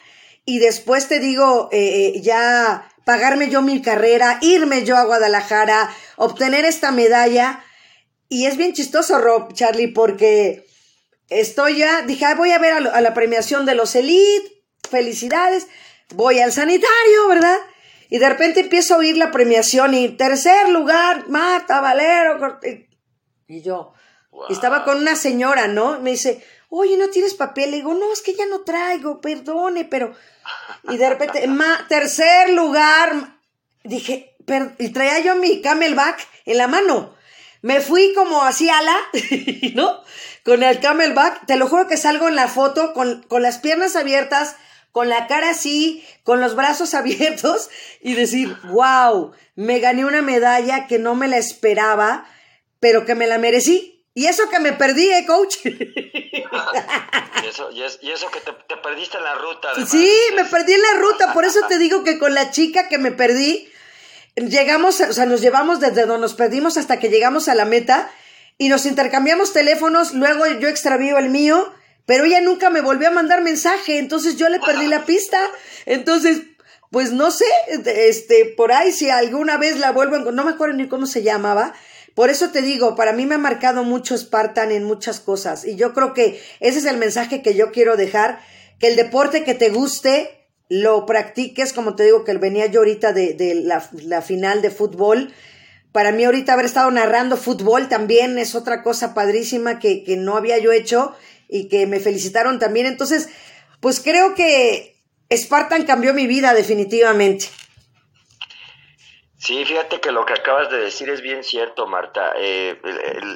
B: Y después te digo, eh, eh, ya pagarme yo mi carrera, irme yo a Guadalajara, obtener esta medalla. Y es bien chistoso, Rob, Charlie, porque estoy ya, dije, "Ah, voy a ver a, lo- a la premiación de los Elite, felicidades, voy al sanitario, ¿verdad? Y de repente empiezo a oír la premiación y tercer lugar, Marta Valero. Y- yo, estaba con una señora, ¿no? Me dice, oye, ¿no tienes papel? Le digo, no, es que ya no traigo, perdone, pero... Y de repente, ma, tercer lugar, dije, per- y traía yo mi camelback en la mano. Me fui como así ala, ¿no? Con el camelback. Te lo juro que salgo en la foto con, con las piernas abiertas, con la cara así, con los brazos abiertos y decir, wow, me gané una medalla que no me la esperaba, pero que me la merecí. Y eso que me perdí, ¿eh, coach?
D: Y eso, y es- y eso que te, te perdiste en la ruta. además.
B: Sí, me perdí en la ruta, por eso te digo que con la chica que me perdí, llegamos, o sea, nos llevamos desde donde nos perdimos hasta que llegamos a la meta y nos intercambiamos teléfonos, luego yo extravío el mío, pero ella nunca me volvió a mandar mensaje, entonces yo le perdí la pista, entonces, pues no sé, este, por ahí si alguna vez la vuelvo no me acuerdo ni cómo se llamaba, por eso te digo, para mí me ha marcado mucho Spartan en muchas cosas. Y yo creo que ese es el mensaje que yo quiero dejar, que el deporte que te guste, lo practiques, como te digo, que venía yo ahorita de, la final de fútbol. Para mí ahorita haber estado narrando fútbol también es otra cosa padrísima que, que no había yo hecho y que me felicitaron también. Entonces, pues creo que Spartan cambió mi vida definitivamente.
D: Sí, fíjate que lo que acabas de decir es bien cierto, Marta. Eh,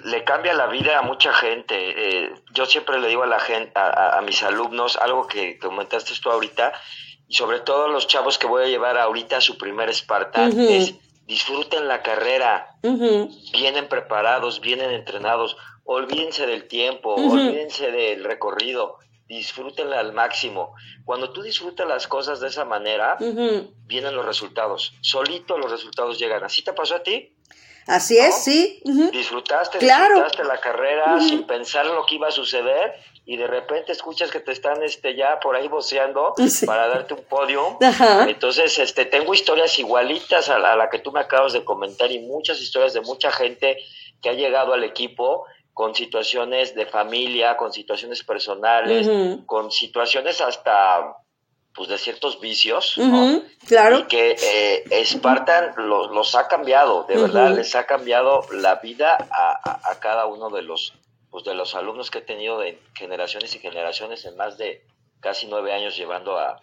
D: le cambia la vida a mucha gente. Eh, yo siempre le digo a la gente, a, mis alumnos, algo que comentaste tú ahorita, y sobre todo a los chavos que voy a llevar ahorita a su primer Spartan, es disfruten la carrera, vienen preparados, vienen entrenados, olvídense del tiempo, olvídense del recorrido, disfrútenla al máximo. Cuando tú disfrutas las cosas de esa manera, vienen los resultados. Solito los resultados llegan. ¿Así te pasó a ti?
B: Así es, sí.
D: Disfrutaste, disfrutaste la carrera sin pensar en lo que iba a suceder y de repente escuchas que te están este ya por ahí voceando para darte un podio. Entonces, este tengo historias igualitas a la, a la, que tú me acabas de comentar y muchas historias de mucha gente que ha llegado al equipo con situaciones de familia, con situaciones personales, con situaciones hasta pues de ciertos vicios,
B: claro.
D: Y que eh, Spartan los, ha cambiado, de verdad, les ha cambiado la vida a, cada uno de los, pues de los alumnos que he tenido de generaciones y generaciones en más de casi nueve años llevando a,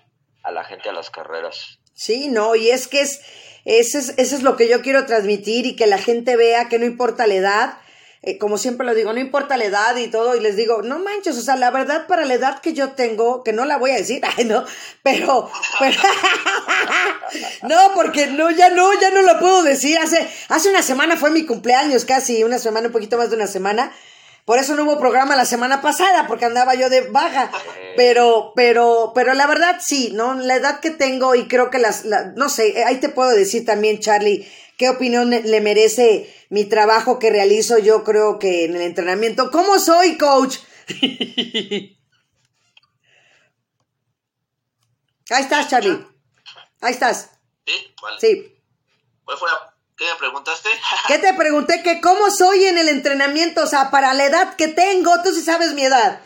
D: la gente a las carreras.
B: Sí, no, y es que es, eso es, eso es lo que yo quiero transmitir y que la gente vea que no importa la edad, eh, como siempre lo digo, no importa la edad y todo, y les digo, no manches, o sea, la verdad para la edad que yo tengo, que no la voy a decir, ay, no, pero, pero no, porque no, ya no, ya no lo puedo decir, hace, hace una semana fue mi cumpleaños, casi una semana, un poquito más de una semana, por eso no hubo programa la semana pasada, porque andaba yo de baja. Pero, pero, pero la verdad sí, ¿no? La edad que tengo y creo que las, no sé, ahí te puedo decir también, Charlie, qué opinión le merece mi trabajo que realizo yo creo que en el entrenamiento. ¿Cómo soy, coach? Ahí estás, Charlie. Ahí estás.
C: Sí, vale.
B: Sí.
C: ¿Qué me preguntaste?
B: ¿Qué te pregunté? Que cómo soy en el entrenamiento, o sea, para la edad que tengo, tú sí sabes mi edad.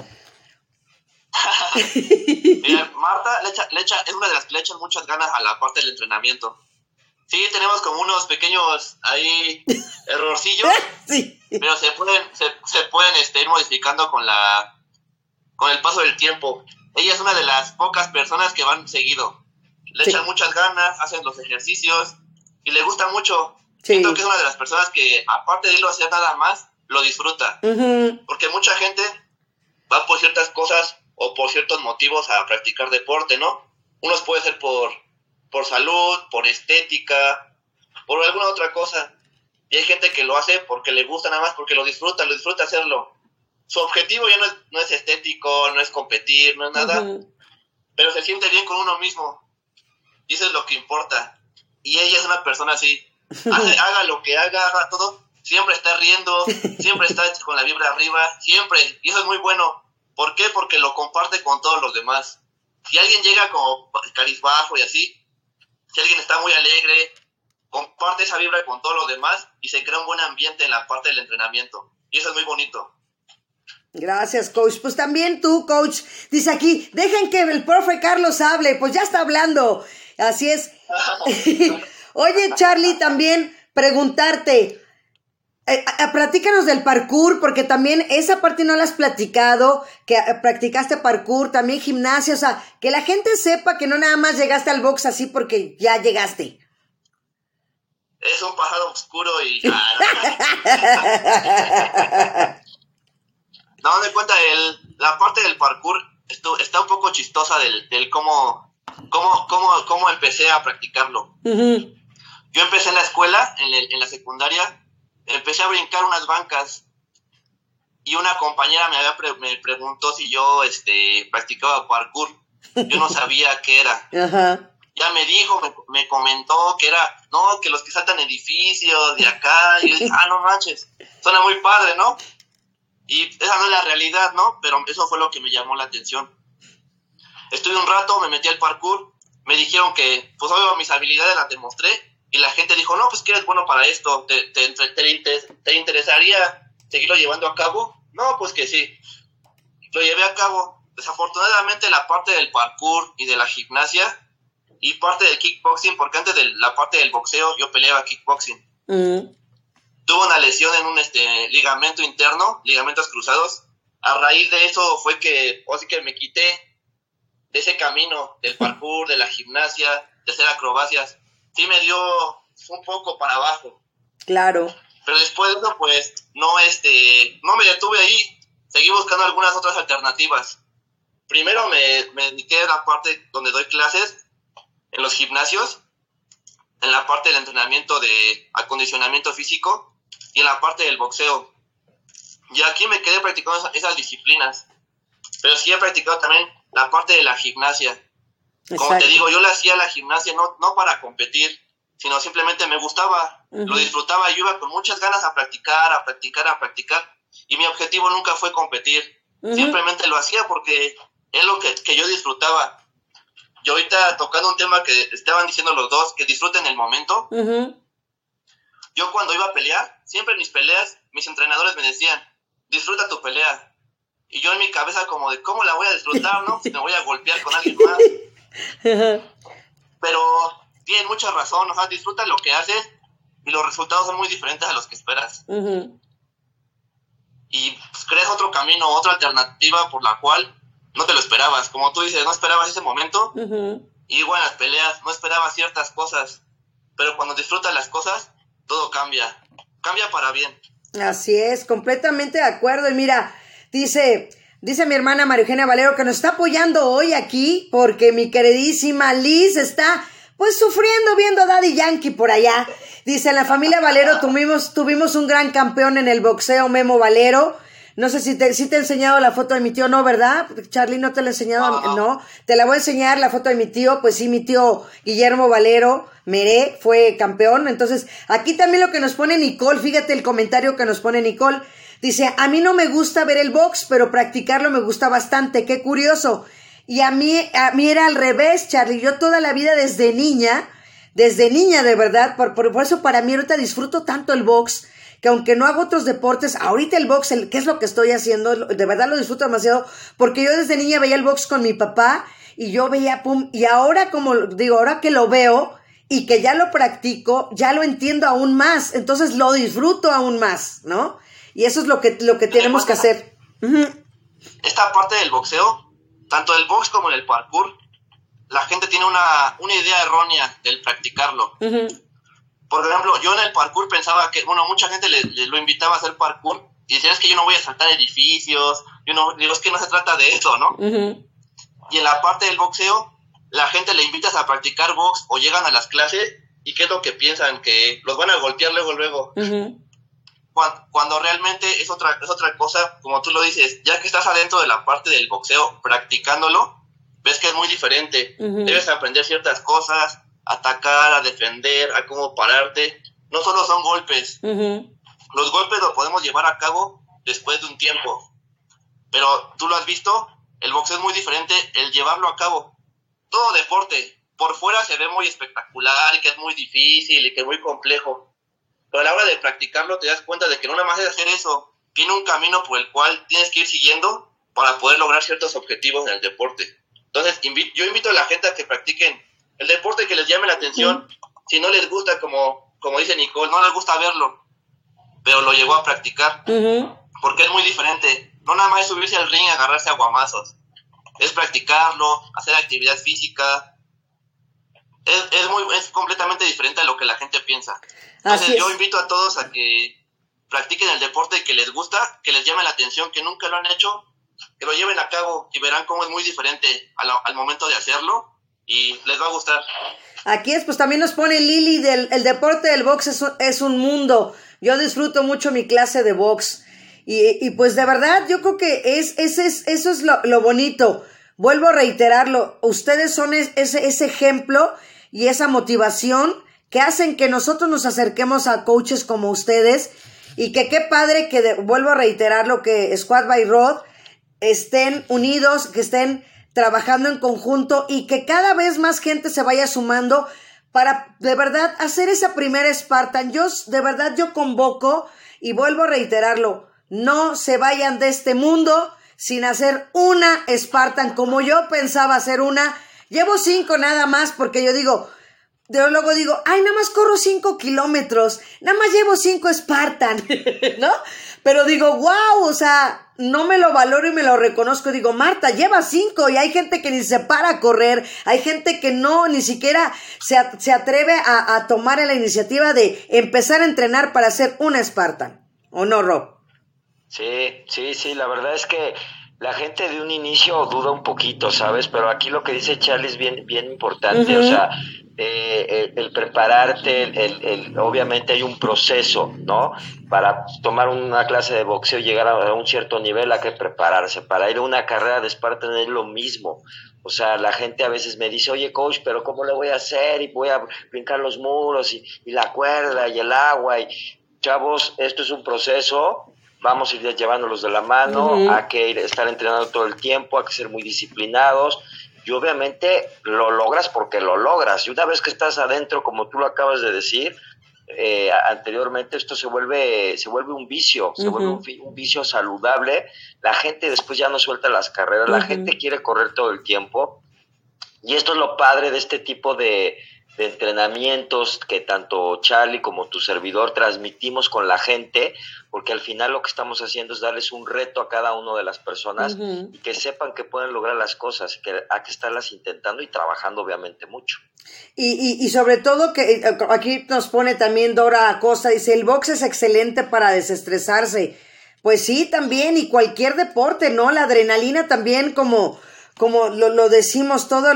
C: Mira, Marta le echa, le echa, es una de las que le echan muchas ganas a la parte del entrenamiento. Sí, tenemos como unos pequeños ahí errorcillos,
B: sí.
C: pero se pueden, se, se pueden este, ir modificando con la con el paso del tiempo. Ella es una de las pocas personas que van seguido. Le echan muchas ganas, hacen los ejercicios y le gusta mucho. Siento que es una de las personas que, aparte de irlo a hacer nada más, lo disfruta. Porque mucha gente va por ciertas cosas o por ciertos motivos a practicar deporte, ¿no? Unos puede ser por por salud, por estética, por alguna otra cosa. Y hay gente que lo hace porque le gusta nada más, porque lo disfruta, lo disfruta hacerlo. Su objetivo ya no es, no es estético, no es competir, no es nada, pero se siente bien con uno mismo. Y eso es lo que importa. Y ella es una persona así. haga lo que haga, haga todo. Siempre está riendo, siempre está con la vibra arriba, siempre. Y eso es muy bueno. ¿Por qué? Porque lo comparte con todos los demás. Si alguien llega como carizbajo y así, si alguien está muy alegre, comparte esa vibra con todos los demás y se crea un buen ambiente en la parte del entrenamiento. Y eso es muy bonito.
B: Gracias, coach. Pues también tú, coach, dice aquí, dejen que el profe Carlos hable, pues ya está hablando. Así es. Oye, Charlie, también preguntarte, eh, platícanos del parkour, porque también esa parte no la has platicado, que eh, practicaste parkour, también gimnasia, o sea, que la gente sepa que no nada más llegaste al box así porque ya llegaste.
C: Es un pájaro oscuro y... no, me cuenta, el, la parte del parkour está un poco chistosa del, del cómo, cómo, cómo, cómo empecé a practicarlo. Yo empecé en la escuela, en, en la secundaria, empecé a brincar unas bancas y una compañera me, había me preguntó si yo este, practicaba parkour. Yo no sabía qué era. Ya me dijo, me, comentó que era, no, que los que saltan edificios de acá. Y yo dije, ah, no manches, suena muy padre, ¿no? Y esa no es la realidad, ¿no? Pero eso fue lo que me llamó la atención. Estuve un rato, me metí al parkour, me dijeron que, pues obvio, mis habilidades las demostré y la gente dijo, no, pues que eres bueno para esto, ¿Te, te, te, interesaría seguirlo llevando a cabo? No, pues que sí. Lo llevé a cabo. Desafortunadamente la parte del parkour y de la gimnasia y parte del kickboxing, porque antes de la parte del boxeo yo peleaba kickboxing. Mm. Tuve una lesión en un este, ligamento interno, ligamentos cruzados. A raíz de eso fue que, o así que me quité de ese camino del parkour, de la gimnasia, de hacer acrobacias, sí me dio un poco para abajo.
B: Claro.
C: Pero después de eso, pues, no, este, no me detuve ahí, seguí buscando algunas otras alternativas. Primero me, me dediqué a la parte donde doy clases, en los gimnasios, en la parte del entrenamiento de acondicionamiento físico y en la parte del boxeo. Y aquí me quedé practicando esas, esas disciplinas. Pero sí he practicado también la parte de la gimnasia. Como
B: Exacto.
C: te digo, yo le hacía la gimnasia no, no para competir, sino simplemente me gustaba,
B: Ujú.
C: lo disfrutaba, yo iba con muchas ganas a practicar, a practicar, a practicar. Y mi objetivo nunca fue competir,
B: Ujú.
C: simplemente lo hacía porque es lo que, que yo disfrutaba. Yo ahorita tocando un tema que estaban diciendo los dos, que disfruten el momento,
B: Ujú.
C: yo cuando iba a pelear, siempre en mis peleas, mis entrenadores me decían, disfruta tu pelea. Y yo en mi cabeza como de, ¿cómo la voy a disfrutar, no? Si me voy a golpear con alguien más. Pero tienen mucha razón, o sea, disfruta lo que haces y los resultados son muy diferentes a los que esperas. Y pues, creas otro camino, otra alternativa por la cual no te lo esperabas. Como tú dices, no esperabas ese momento y igual en las peleas no esperabas ciertas cosas. Pero cuando disfrutas las cosas, todo cambia. Cambia para bien.
B: Así es, completamente de acuerdo. Y mira, dice, dice mi hermana María Eugenia Valero que nos está apoyando hoy aquí porque mi queridísima Liz está pues sufriendo viendo a Daddy Yankee por allá. Dice, en la familia Valero tuvimos, tuvimos un gran campeón en el boxeo, Memo Valero. No sé si te, si te he enseñado la foto de mi tío, no, ¿verdad? Charlie, no te la he enseñado,
C: No.
B: no. Te la voy a enseñar la foto de mi tío, pues sí, mi tío Guillermo Valero, Meré, fue campeón. Entonces, aquí también lo que nos pone Nicole, fíjate el comentario que nos pone Nicole. Dice, a mí no me gusta ver el box, pero practicarlo me gusta bastante, qué curioso. Y a mí, a mí era al revés, Charlie. Yo toda la vida desde niña, desde niña de verdad, por, por, eso para mí ahorita disfruto tanto el box, que aunque no hago otros deportes, ahorita el box, el, ¿qué es lo que estoy haciendo? De verdad lo disfruto demasiado, porque yo desde niña veía el box con mi papá y yo veía, pum, y ahora como digo, ahora que lo veo y que ya lo practico, ya lo entiendo aún más, entonces lo disfruto aún más, ¿no? Y eso es lo que, lo que tenemos que hacer.
C: Esta parte del boxeo, tanto del box como en el parkour, la gente tiene una, una idea errónea del practicarlo. Por ejemplo, yo en el parkour pensaba que, bueno, mucha gente le, le lo invitaba a hacer parkour y decía, es que yo no voy a saltar edificios, yo no, digo, es que no se trata de eso, ¿no? Y en la parte del boxeo, la gente le invitas a practicar box o llegan a las clases y qué es lo que piensan, que los van a golpear luego, luego. Cuando, cuando realmente es otra, es otra cosa, como tú lo dices, ya que estás adentro de la parte del boxeo practicándolo, ves que es muy diferente.
B: Ujú.
C: Debes aprender ciertas cosas, atacar, a defender, a cómo pararte. No solo son golpes,
B: Ujú.
C: los golpes los podemos llevar a cabo después de un tiempo. Pero tú lo has visto, el boxeo es muy diferente el llevarlo a cabo. Todo deporte, por fuera se ve muy espectacular y que es muy difícil y que es muy complejo. Pero a la hora de practicarlo te das cuenta de que no nada más es hacer eso. Tiene un camino por el cual tienes que ir siguiendo para poder lograr ciertos objetivos en el deporte. Entonces, yo invito a la gente a que practiquen el deporte que les llame la atención. Si no les gusta, como, como dice Nicole, no les gusta verlo, pero lo llegó a practicar porque es muy diferente. No nada más es subirse al ring y agarrarse a guamazos. Es practicarlo, hacer actividad física. Es, es, muy, es completamente diferente a lo que la gente piensa. Entonces yo
B: es.
C: invito a todos a que practiquen el deporte que les gusta, que les llame la atención, que nunca lo han hecho, que lo lleven a cabo y verán cómo es muy diferente al, al momento de hacerlo y les va a gustar.
B: Aquí es, pues también nos pone Lili del el deporte del box es un, es un mundo. Yo disfruto mucho mi clase de box. Y, y pues de verdad, yo creo que es, ese es, eso es lo, lo bonito. Vuelvo a reiterarlo. Ustedes son es- ese, ese ejemplo y esa motivación que hacen que nosotros nos acerquemos a coaches como ustedes. Y que qué padre que, vuelvo a reiterarlo, que Squad by Rod estén unidos, que estén trabajando en conjunto y que cada vez más gente se vaya sumando para de verdad hacer esa primera Spartan. Yo de verdad yo convoco y vuelvo a reiterarlo, no se vayan de este mundo sin hacer una Spartan como yo pensaba hacer una. Llevo cinco nada más porque yo digo, yo luego digo, ay, nada más corro cinco kilómetros, nada más llevo cinco Spartan, ¿no? Pero digo, wow, o sea, no me lo valoro y me lo reconozco. Digo, Marta, lleva cinco y hay gente que ni se para a correr, hay gente que no, ni siquiera se, se atreve a, a, tomar la iniciativa de empezar a entrenar para ser una Spartan. ¿O no, Rob?
D: Sí, sí, sí, la verdad es que la gente de un inicio duda un poquito, ¿sabes? Pero aquí lo que dice Charlie es bien, bien importante, o sea, eh, el, prepararte, el, el, obviamente hay un proceso, ¿no? Para tomar una clase de boxeo y llegar a, un cierto nivel hay que prepararse. Para ir a una carrera de Spartan es lo mismo. O sea, la gente a veces me dice, oye, coach, pero ¿cómo le voy a hacer? Y voy a brincar los muros y, y la cuerda y el agua. Y chavos, esto es un proceso vamos a ir llevándolos de la mano, hay que ir, estar entrenando todo el tiempo, hay que ser muy disciplinados y obviamente lo logras porque lo logras. Y una vez que estás adentro, como tú lo acabas de decir, eh, anteriormente esto se vuelve se vuelve un vicio, se vuelve un, vicio saludable. La gente después ya no suelta las carreras, la gente quiere correr todo el tiempo. Y esto es lo padre de este tipo de, de entrenamientos que tanto Charlie como tu servidor transmitimos con la gente, porque al final lo que estamos haciendo es darles un reto a cada una de las personas y que sepan que pueden lograr las cosas, que hay que estarlas intentando y trabajando obviamente mucho.
B: Y, y, y sobre todo que eh, aquí nos pone también Dora Acosta, dice, el box es excelente para desestresarse. Pues sí, también, y cualquier deporte, ¿no? La adrenalina también como como lo, lo decimos todo,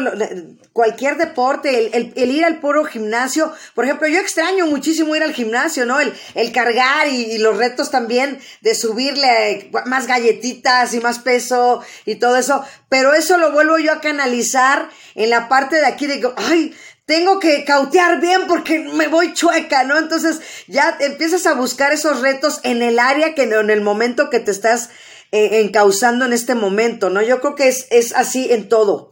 B: cualquier deporte, el, el, ir al puro gimnasio. Por ejemplo, yo extraño muchísimo ir al gimnasio, ¿no? El, el cargar y, los retos también de subirle más galletitas y más peso y todo eso. Pero eso lo vuelvo yo a canalizar en la parte de aquí de, ay, tengo que cautear bien porque me voy chueca, ¿no? Entonces ya empiezas a buscar esos retos en el área que en el momento que te estás eh, encauzando en este momento, ¿no? Yo creo que es, es así en todo.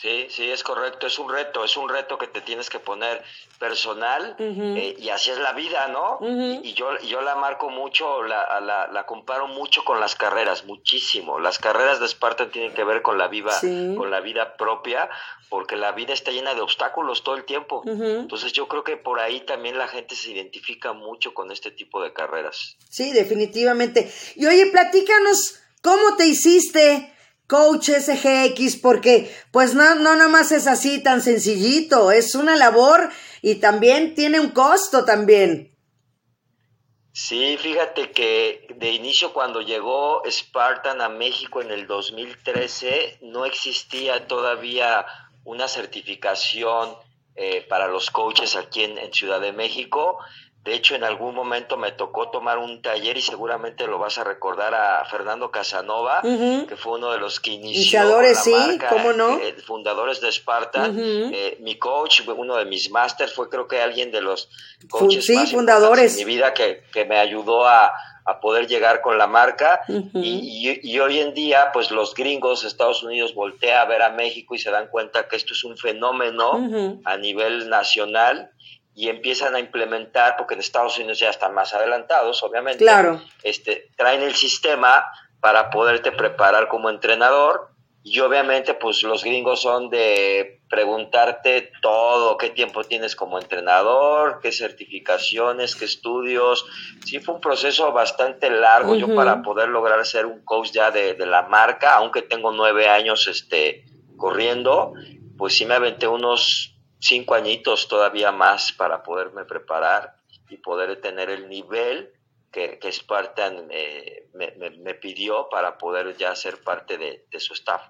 D: Sí, sí, es correcto, es un reto, es un reto que te tienes que poner personal eh, y así es la vida, ¿no? y, yo, yo la marco mucho, la, la, la, comparo mucho con las carreras, muchísimo. Las carreras de Spartan tienen que ver con la vida, con la vida propia, porque la vida está llena de obstáculos todo el tiempo. Entonces yo creo que por ahí también la gente se identifica mucho con este tipo de carreras.
B: Sí, definitivamente. Y oye, platícanos, ¿cómo te hiciste? Coach SGX porque pues no, no nada es así tan sencillito, es una labor y también tiene un costo también.
D: Sí, fíjate que de inicio cuando llegó Spartan a México en el 2013 no existía todavía una certificación eh, para los coaches aquí en Ciudad de México de hecho, en algún momento me tocó tomar un taller y seguramente lo vas a recordar a Fernando Casanova, que fue uno de los que inició la
B: sí, ¿cómo no?
D: Eh, fundadores de Spartan. Eh, mi coach, uno de mis masters, fue creo que alguien de los coaches
B: sí, más fundadores.
D: en mi vida que, que me ayudó a, a poder llegar con la marca y, y, hoy en día pues los gringos Estados Unidos voltea a ver a México y se dan cuenta que esto es un fenómeno a nivel nacional y empiezan a implementar, porque en Estados Unidos ya están más adelantados, obviamente,
B: claro.
D: este, traen el sistema para poderte preparar como entrenador y obviamente pues los gringos son de preguntarte todo, qué tiempo tienes como entrenador, qué certificaciones, qué estudios. Sí fue un proceso bastante largo yo para poder lograr ser un coach ya de, de, la marca, aunque tengo nueve años este, corriendo, pues sí me aventé unos cinco añitos todavía más para poderme preparar y poder tener el nivel que, que Spartan eh, me, pidió para poder ya ser parte de, su staff.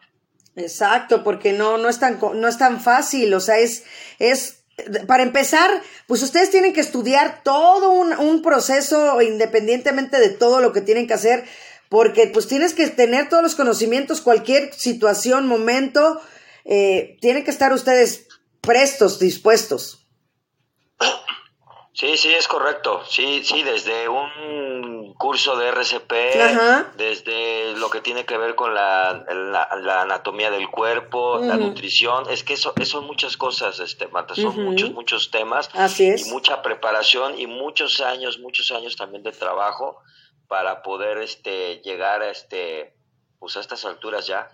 B: Exacto, porque no, no, es tan, no es tan fácil, o sea, es, es, para empezar, pues ustedes tienen que estudiar todo un, un proceso independientemente de todo lo que tienen que hacer, porque pues tienes que tener todos los conocimientos, cualquier situación, momento, eh, tienen que estar ustedes prestos, dispuestos.
D: Sí, sí, es correcto. Sí, sí, desde un curso de RCP, desde lo que tiene que ver con la, la, anatomía del cuerpo, la nutrición, es que eso, son muchas cosas, este, Marta, son muchos, muchos temas.
B: Así es.
D: Y mucha preparación y muchos años, muchos años también de trabajo para poder este, llegar a, este, pues a estas alturas ya.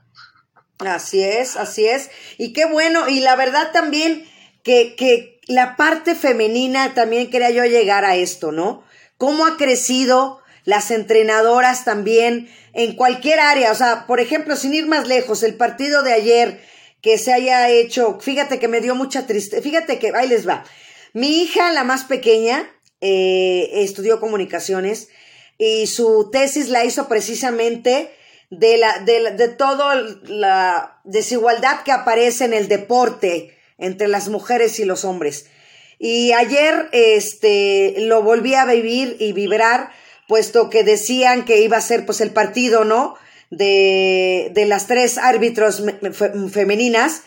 B: Así es, así es. Y qué bueno, y la verdad también que, que la parte femenina también quería yo llegar a esto, ¿no? ¿Cómo ha crecido las entrenadoras también, en cualquier área. O sea, por ejemplo, sin ir más lejos, el partido de ayer que se haya hecho, fíjate que me dio mucha tristeza, fíjate que, ahí les va. Mi hija, la más pequeña, eh, estudió comunicaciones y su tesis la hizo precisamente de, la, de, de toda la desigualdad que aparece en el deporte entre las mujeres y los hombres. Y ayer este, lo volví a vivir y vibrar, puesto que decían que iba a ser pues el partido, ¿no? De, de las tres árbitros femeninas.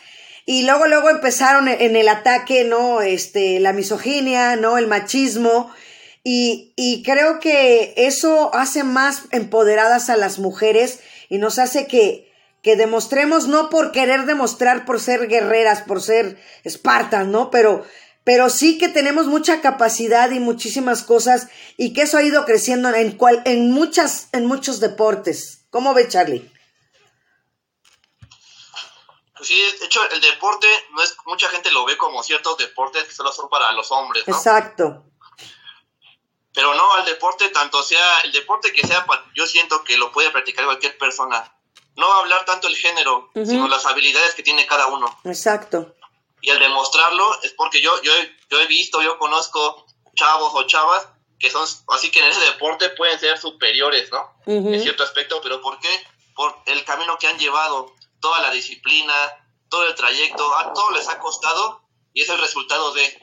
B: Y luego, luego empezaron en el ataque, ¿no? Este, la misoginia, ¿no? El machismo. Y, y creo que eso hace más empoderadas a las mujeres y nos hace que, que demostremos, no por querer demostrar, por ser guerreras, por ser espartas, ¿no? Pero, pero sí que tenemos mucha capacidad y muchísimas cosas y que eso ha ido creciendo en, cual, en, muchas, en muchos deportes. ¿Cómo ve Charlie?
C: Pues sí, de hecho el deporte no es mucha gente lo ve como ciertos deportes que solo son para los hombres, ¿no?
B: Exacto.
C: Pero no, al deporte, tanto sea el deporte que sea, yo siento que lo puede practicar cualquier persona. No hablar tanto el género, sino las habilidades que tiene cada uno.
B: Exacto.
C: Y al demostrarlo es porque yo, yo, yo he visto, yo conozco chavos o chavas que son, así que en ese deporte pueden ser superiores, ¿no? En cierto aspecto, pero ¿por qué? Por el camino que han llevado, toda la disciplina, todo el trayecto, a todo les ha costado y es el resultado de...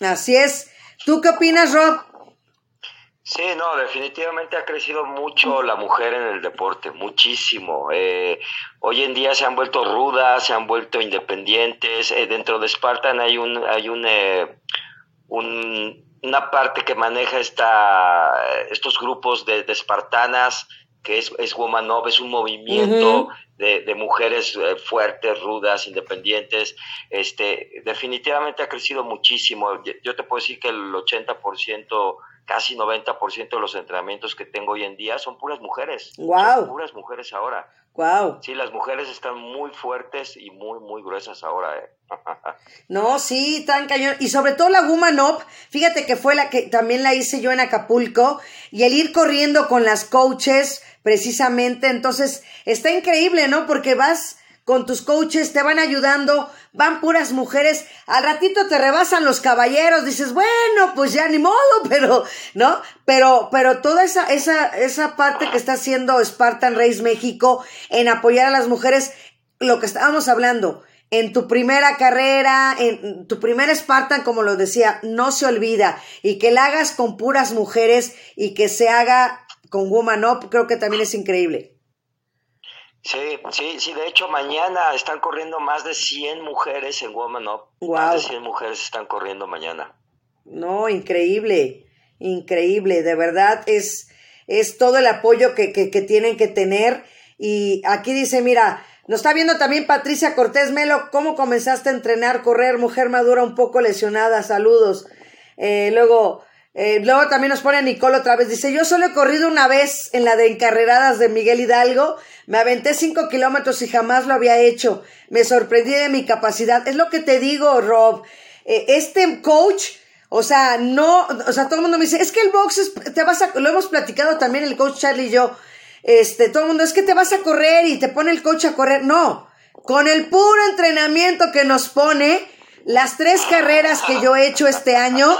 B: Así es. ¿Tú qué opinas, Rob?
D: Sí, no, definitivamente ha crecido mucho la mujer en el deporte, muchísimo. Eh, hoy en día se han vuelto rudas, se han vuelto independientes. Eh, dentro de Spartan hay un, hay un, eh, una parte que maneja esta, estos grupos de, de espartanas, que es, es Womanov, es un movimiento de, de, mujeres fuertes, rudas, independientes. Este, definitivamente ha crecido muchísimo. Yo te puedo decir que el 80% casi 90% de los entrenamientos que tengo hoy en día son puras mujeres.
B: Wow.
D: Son puras mujeres ahora.
B: Wow.
D: Sí, las mujeres están muy fuertes y muy, muy gruesas ahora. ¿eh?
B: no, sí, tan cañón. Y sobre todo la Woman Up, fíjate que fue la que también la hice yo en Acapulco. Y el ir corriendo con las coaches, precisamente. Entonces, está increíble, ¿no? Porque vas con tus coaches, te van ayudando, van puras mujeres, al ratito te rebasan los caballeros, dices, bueno, pues ya ni modo, pero, ¿no? Pero, pero toda esa, esa, esa parte que está haciendo Spartan Race México en apoyar a las mujeres, lo que estábamos hablando, en tu primera carrera, en tu primera Spartan, como lo decía, no se olvida, y que la hagas con puras mujeres y que se haga con Woman Up, creo que también es increíble.
D: Sí, sí, sí, de hecho mañana están corriendo más de 100 mujeres en Woman Up. Más de 100 mujeres están corriendo mañana.
B: No, increíble, increíble, de verdad es, es todo el apoyo que, que, que tienen que tener. Y aquí dice, mira, nos está viendo también Patricia Cortés Melo, ¿cómo comenzaste a entrenar, correr, mujer madura un poco lesionada? Saludos. Eh, luego, eh, luego también nos pone Nicole otra vez. Dice, yo solo he corrido una vez en la de encarreradas de Miguel Hidalgo. Me aventé cinco kilómetros y jamás lo había hecho. Me sorprendí de mi capacidad. Es lo que te digo, Rob. Eh, este coach, o sea, no, o sea, todo el mundo me dice, es que el box es, te vas a, lo hemos platicado también el coach Charlie y yo. Este, todo el mundo, es que te vas a correr y te pone el coach a correr. No, con el puro entrenamiento que nos pone, las tres carreras que yo he hecho este año,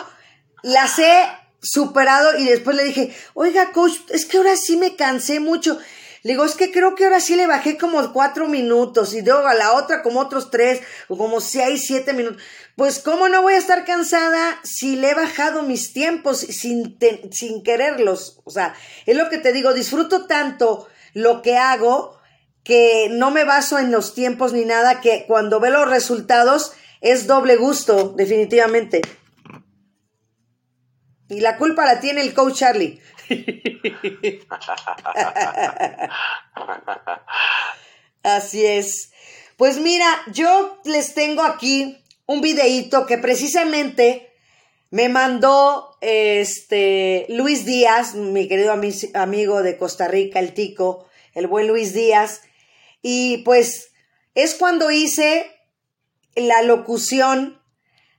B: las he superado y después le dije, oiga, coach, es que ahora sí me cansé mucho. Le digo, es que creo que ahora sí le bajé como cuatro minutos y luego a la otra como otros tres o como seis, siete minutos. Pues, ¿cómo no voy a estar cansada si le he bajado mis tiempos sin, sin quererlos? O sea, es lo que te digo, disfruto tanto lo que hago que no me baso en los tiempos ni nada, que cuando veo los resultados es doble gusto, definitivamente. Y la culpa la tiene el coach Charlie. Así es. Pues mira, yo les tengo aquí un videíto que precisamente me mandó este Luis Díaz, mi querido amigo de Costa Rica, el tico, el buen Luis Díaz. Y pues es cuando hice la locución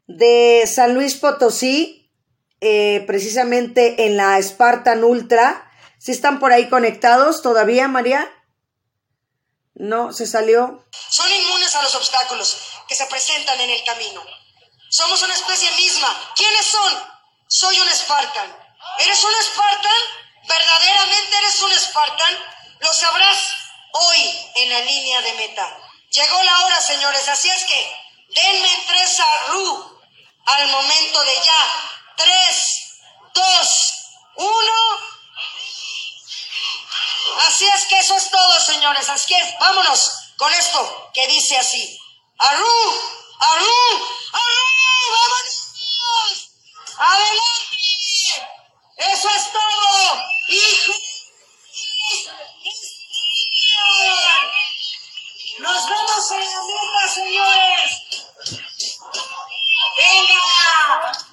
B: de San Luis Potosí eh, precisamente en la Spartan Ultra. ¿Sí están por ahí conectados todavía, María? No, se salió.
E: Son inmunes a los obstáculos que se presentan en el camino. Somos una especie misma. ¿Quiénes son? Soy un Spartan. ¿Eres un Spartan? ¿Verdaderamente eres un Spartan? Lo sabrás hoy en la línea de meta. Llegó la hora, señores, así es que denme tres a Ru al momento de ya. Tres, dos, uno. Así es que eso es todo, señores. Así que vámonos con esto que dice así. Arru, arru, arru, vámonos. Adelante. Eso es todo. Hijo. Nos vemos en la meta, señores. Venga.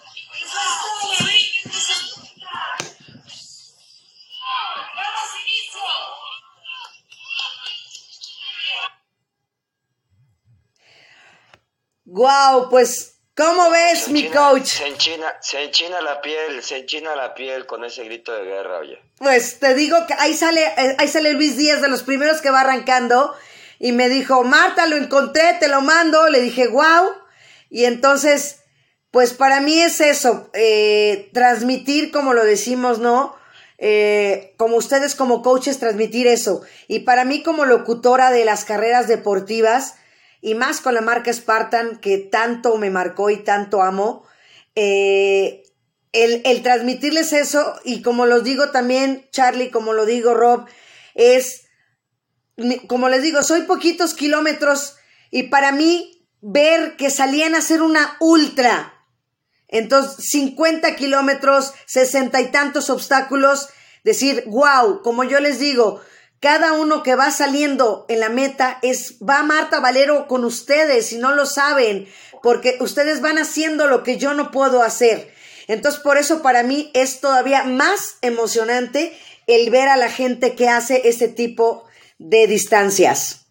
B: Wow, pues, ¿cómo ves,
D: Se
B: mi
D: enchina-
B: coach?
D: Se enchina, se enchina la piel, se enchina la piel con ese grito de guerra, oye.
B: Pues te digo que ahí sale, eh, ahí sale Luis Díaz de los primeros que va arrancando y me dijo, Marta, lo encontré, te lo mando. Le dije, wow. Y entonces, pues para mí es eso, eh, transmitir como lo decimos, ¿no? Eh, como ustedes como coaches, transmitir eso. Y para mí como locutora de las carreras deportivas, y más con la marca Spartan, que tanto me marcó y tanto amo, eh, el, el transmitirles eso, y como los digo también, Charlie, como lo digo, Rob, es, como les digo, soy poquitos kilómetros y para mí ver que salían a hacer una ultra, entonces 50 kilómetros, sesenta y tantos obstáculos, decir, wow, como yo les digo, cada uno que va saliendo en la meta es, va Marta Valero con ustedes, si no lo saben, porque ustedes van haciendo lo que yo no puedo hacer. Entonces, por eso para mí es todavía más emocionante el ver a la gente que hace este tipo de distancias.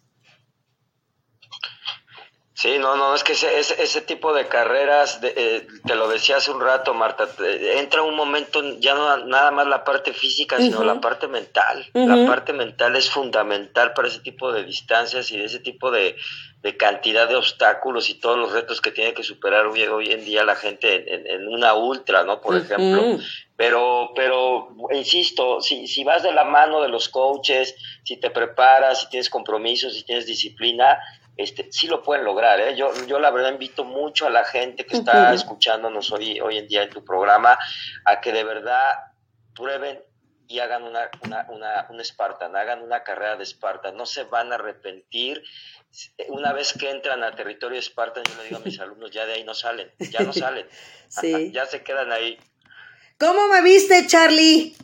D: Sí, no, no, es que ese, ese, ese tipo de carreras, de, eh, te lo decía hace un rato, Marta, te- entra un momento, ya no nada más la parte física, sino la parte mental. La parte mental es fundamental para ese tipo de distancias y de ese tipo de, de cantidad de obstáculos y todos los retos que tiene que superar hoy, hoy en día la gente en, una ultra, ¿no? Por ejemplo. Pero, pero, insisto, si, si vas de la mano de los coaches, si te preparas, si tienes compromisos, si tienes disciplina, este, sí lo pueden lograr, ¿eh? Yo, yo la verdad invito mucho a la gente que está escuchándonos hoy, hoy en día en tu programa a que de verdad prueben y hagan una, una, una, un Spartan, hagan una carrera de Spartan, no se van a arrepentir. Una vez que entran a territorio Spartan, yo le digo a mis alumnos, ya de ahí no salen, ya no salen,
B: Sí.
D: ya se quedan ahí.
B: ¿Cómo me viste, Charlie?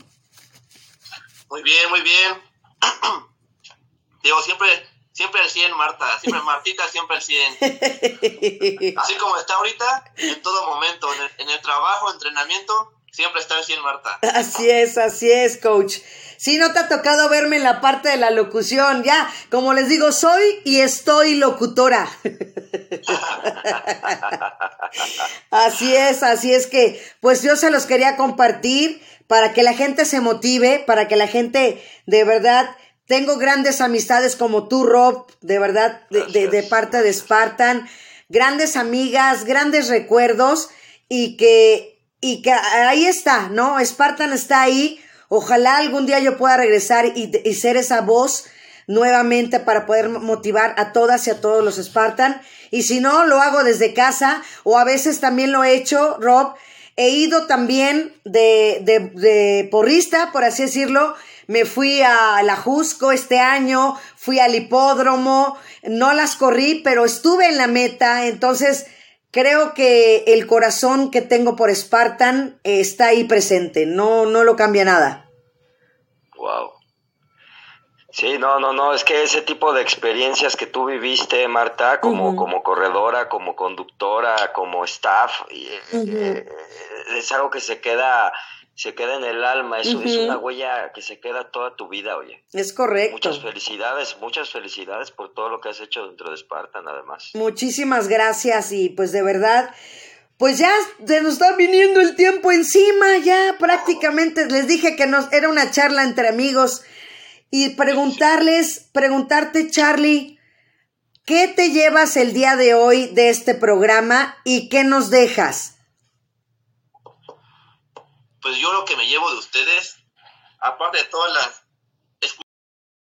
C: Muy bien, muy bien. Digo, siempre, siempre el 100, Marta. Siempre Martita, siempre el 100. Así como está ahorita, en todo momento, en el, en el trabajo, entrenamiento, siempre está el 100, Marta.
B: Así es, así es, coach. Si no te ha tocado verme en la parte de la locución, ya, como les digo, soy y estoy locutora. así es, así es que, pues yo se los quería compartir para que la gente se motive, para que la gente de verdad, tengo grandes amistades como tú, Rob, de verdad, de, de- de
D: Gracias.
B: parte de Spartan, grandes amigas, grandes recuerdos y que, y que ahí está, ¿no? Spartan está ahí. Ojalá algún día yo pueda regresar y, y ser esa voz nuevamente para poder motivar a todas y a todos los Spartan. Y si no, lo hago desde casa o a veces también lo he hecho, Rob. He ido también de, de, de porrista, por así decirlo. Me fui a la Jusco este año, fui al hipódromo, no las corrí, pero estuve en la meta. Entonces, creo que el corazón que tengo por Spartan eh, está ahí presente. No, no lo cambia nada.
D: Wow. Sí, no, no, no, es que ese tipo de experiencias que tú viviste, Marta, como, como corredora, como conductora, como staff, eh, eh, es algo que se queda, se queda en el alma, es, es una huella que se queda toda tu vida, oye.
B: Es correcto.
D: Muchas felicidades, muchas felicidades por todo lo que has hecho dentro de Spartan, además.
B: Muchísimas gracias y pues de verdad, pues ya se nos está viniendo el tiempo encima, ya prácticamente les dije que nos era una charla entre amigos y preguntarles, preguntarte Charlie, ¿qué te llevas el día de hoy de este programa y qué nos dejas?
C: Pues yo lo que me llevo de ustedes, aparte de todas las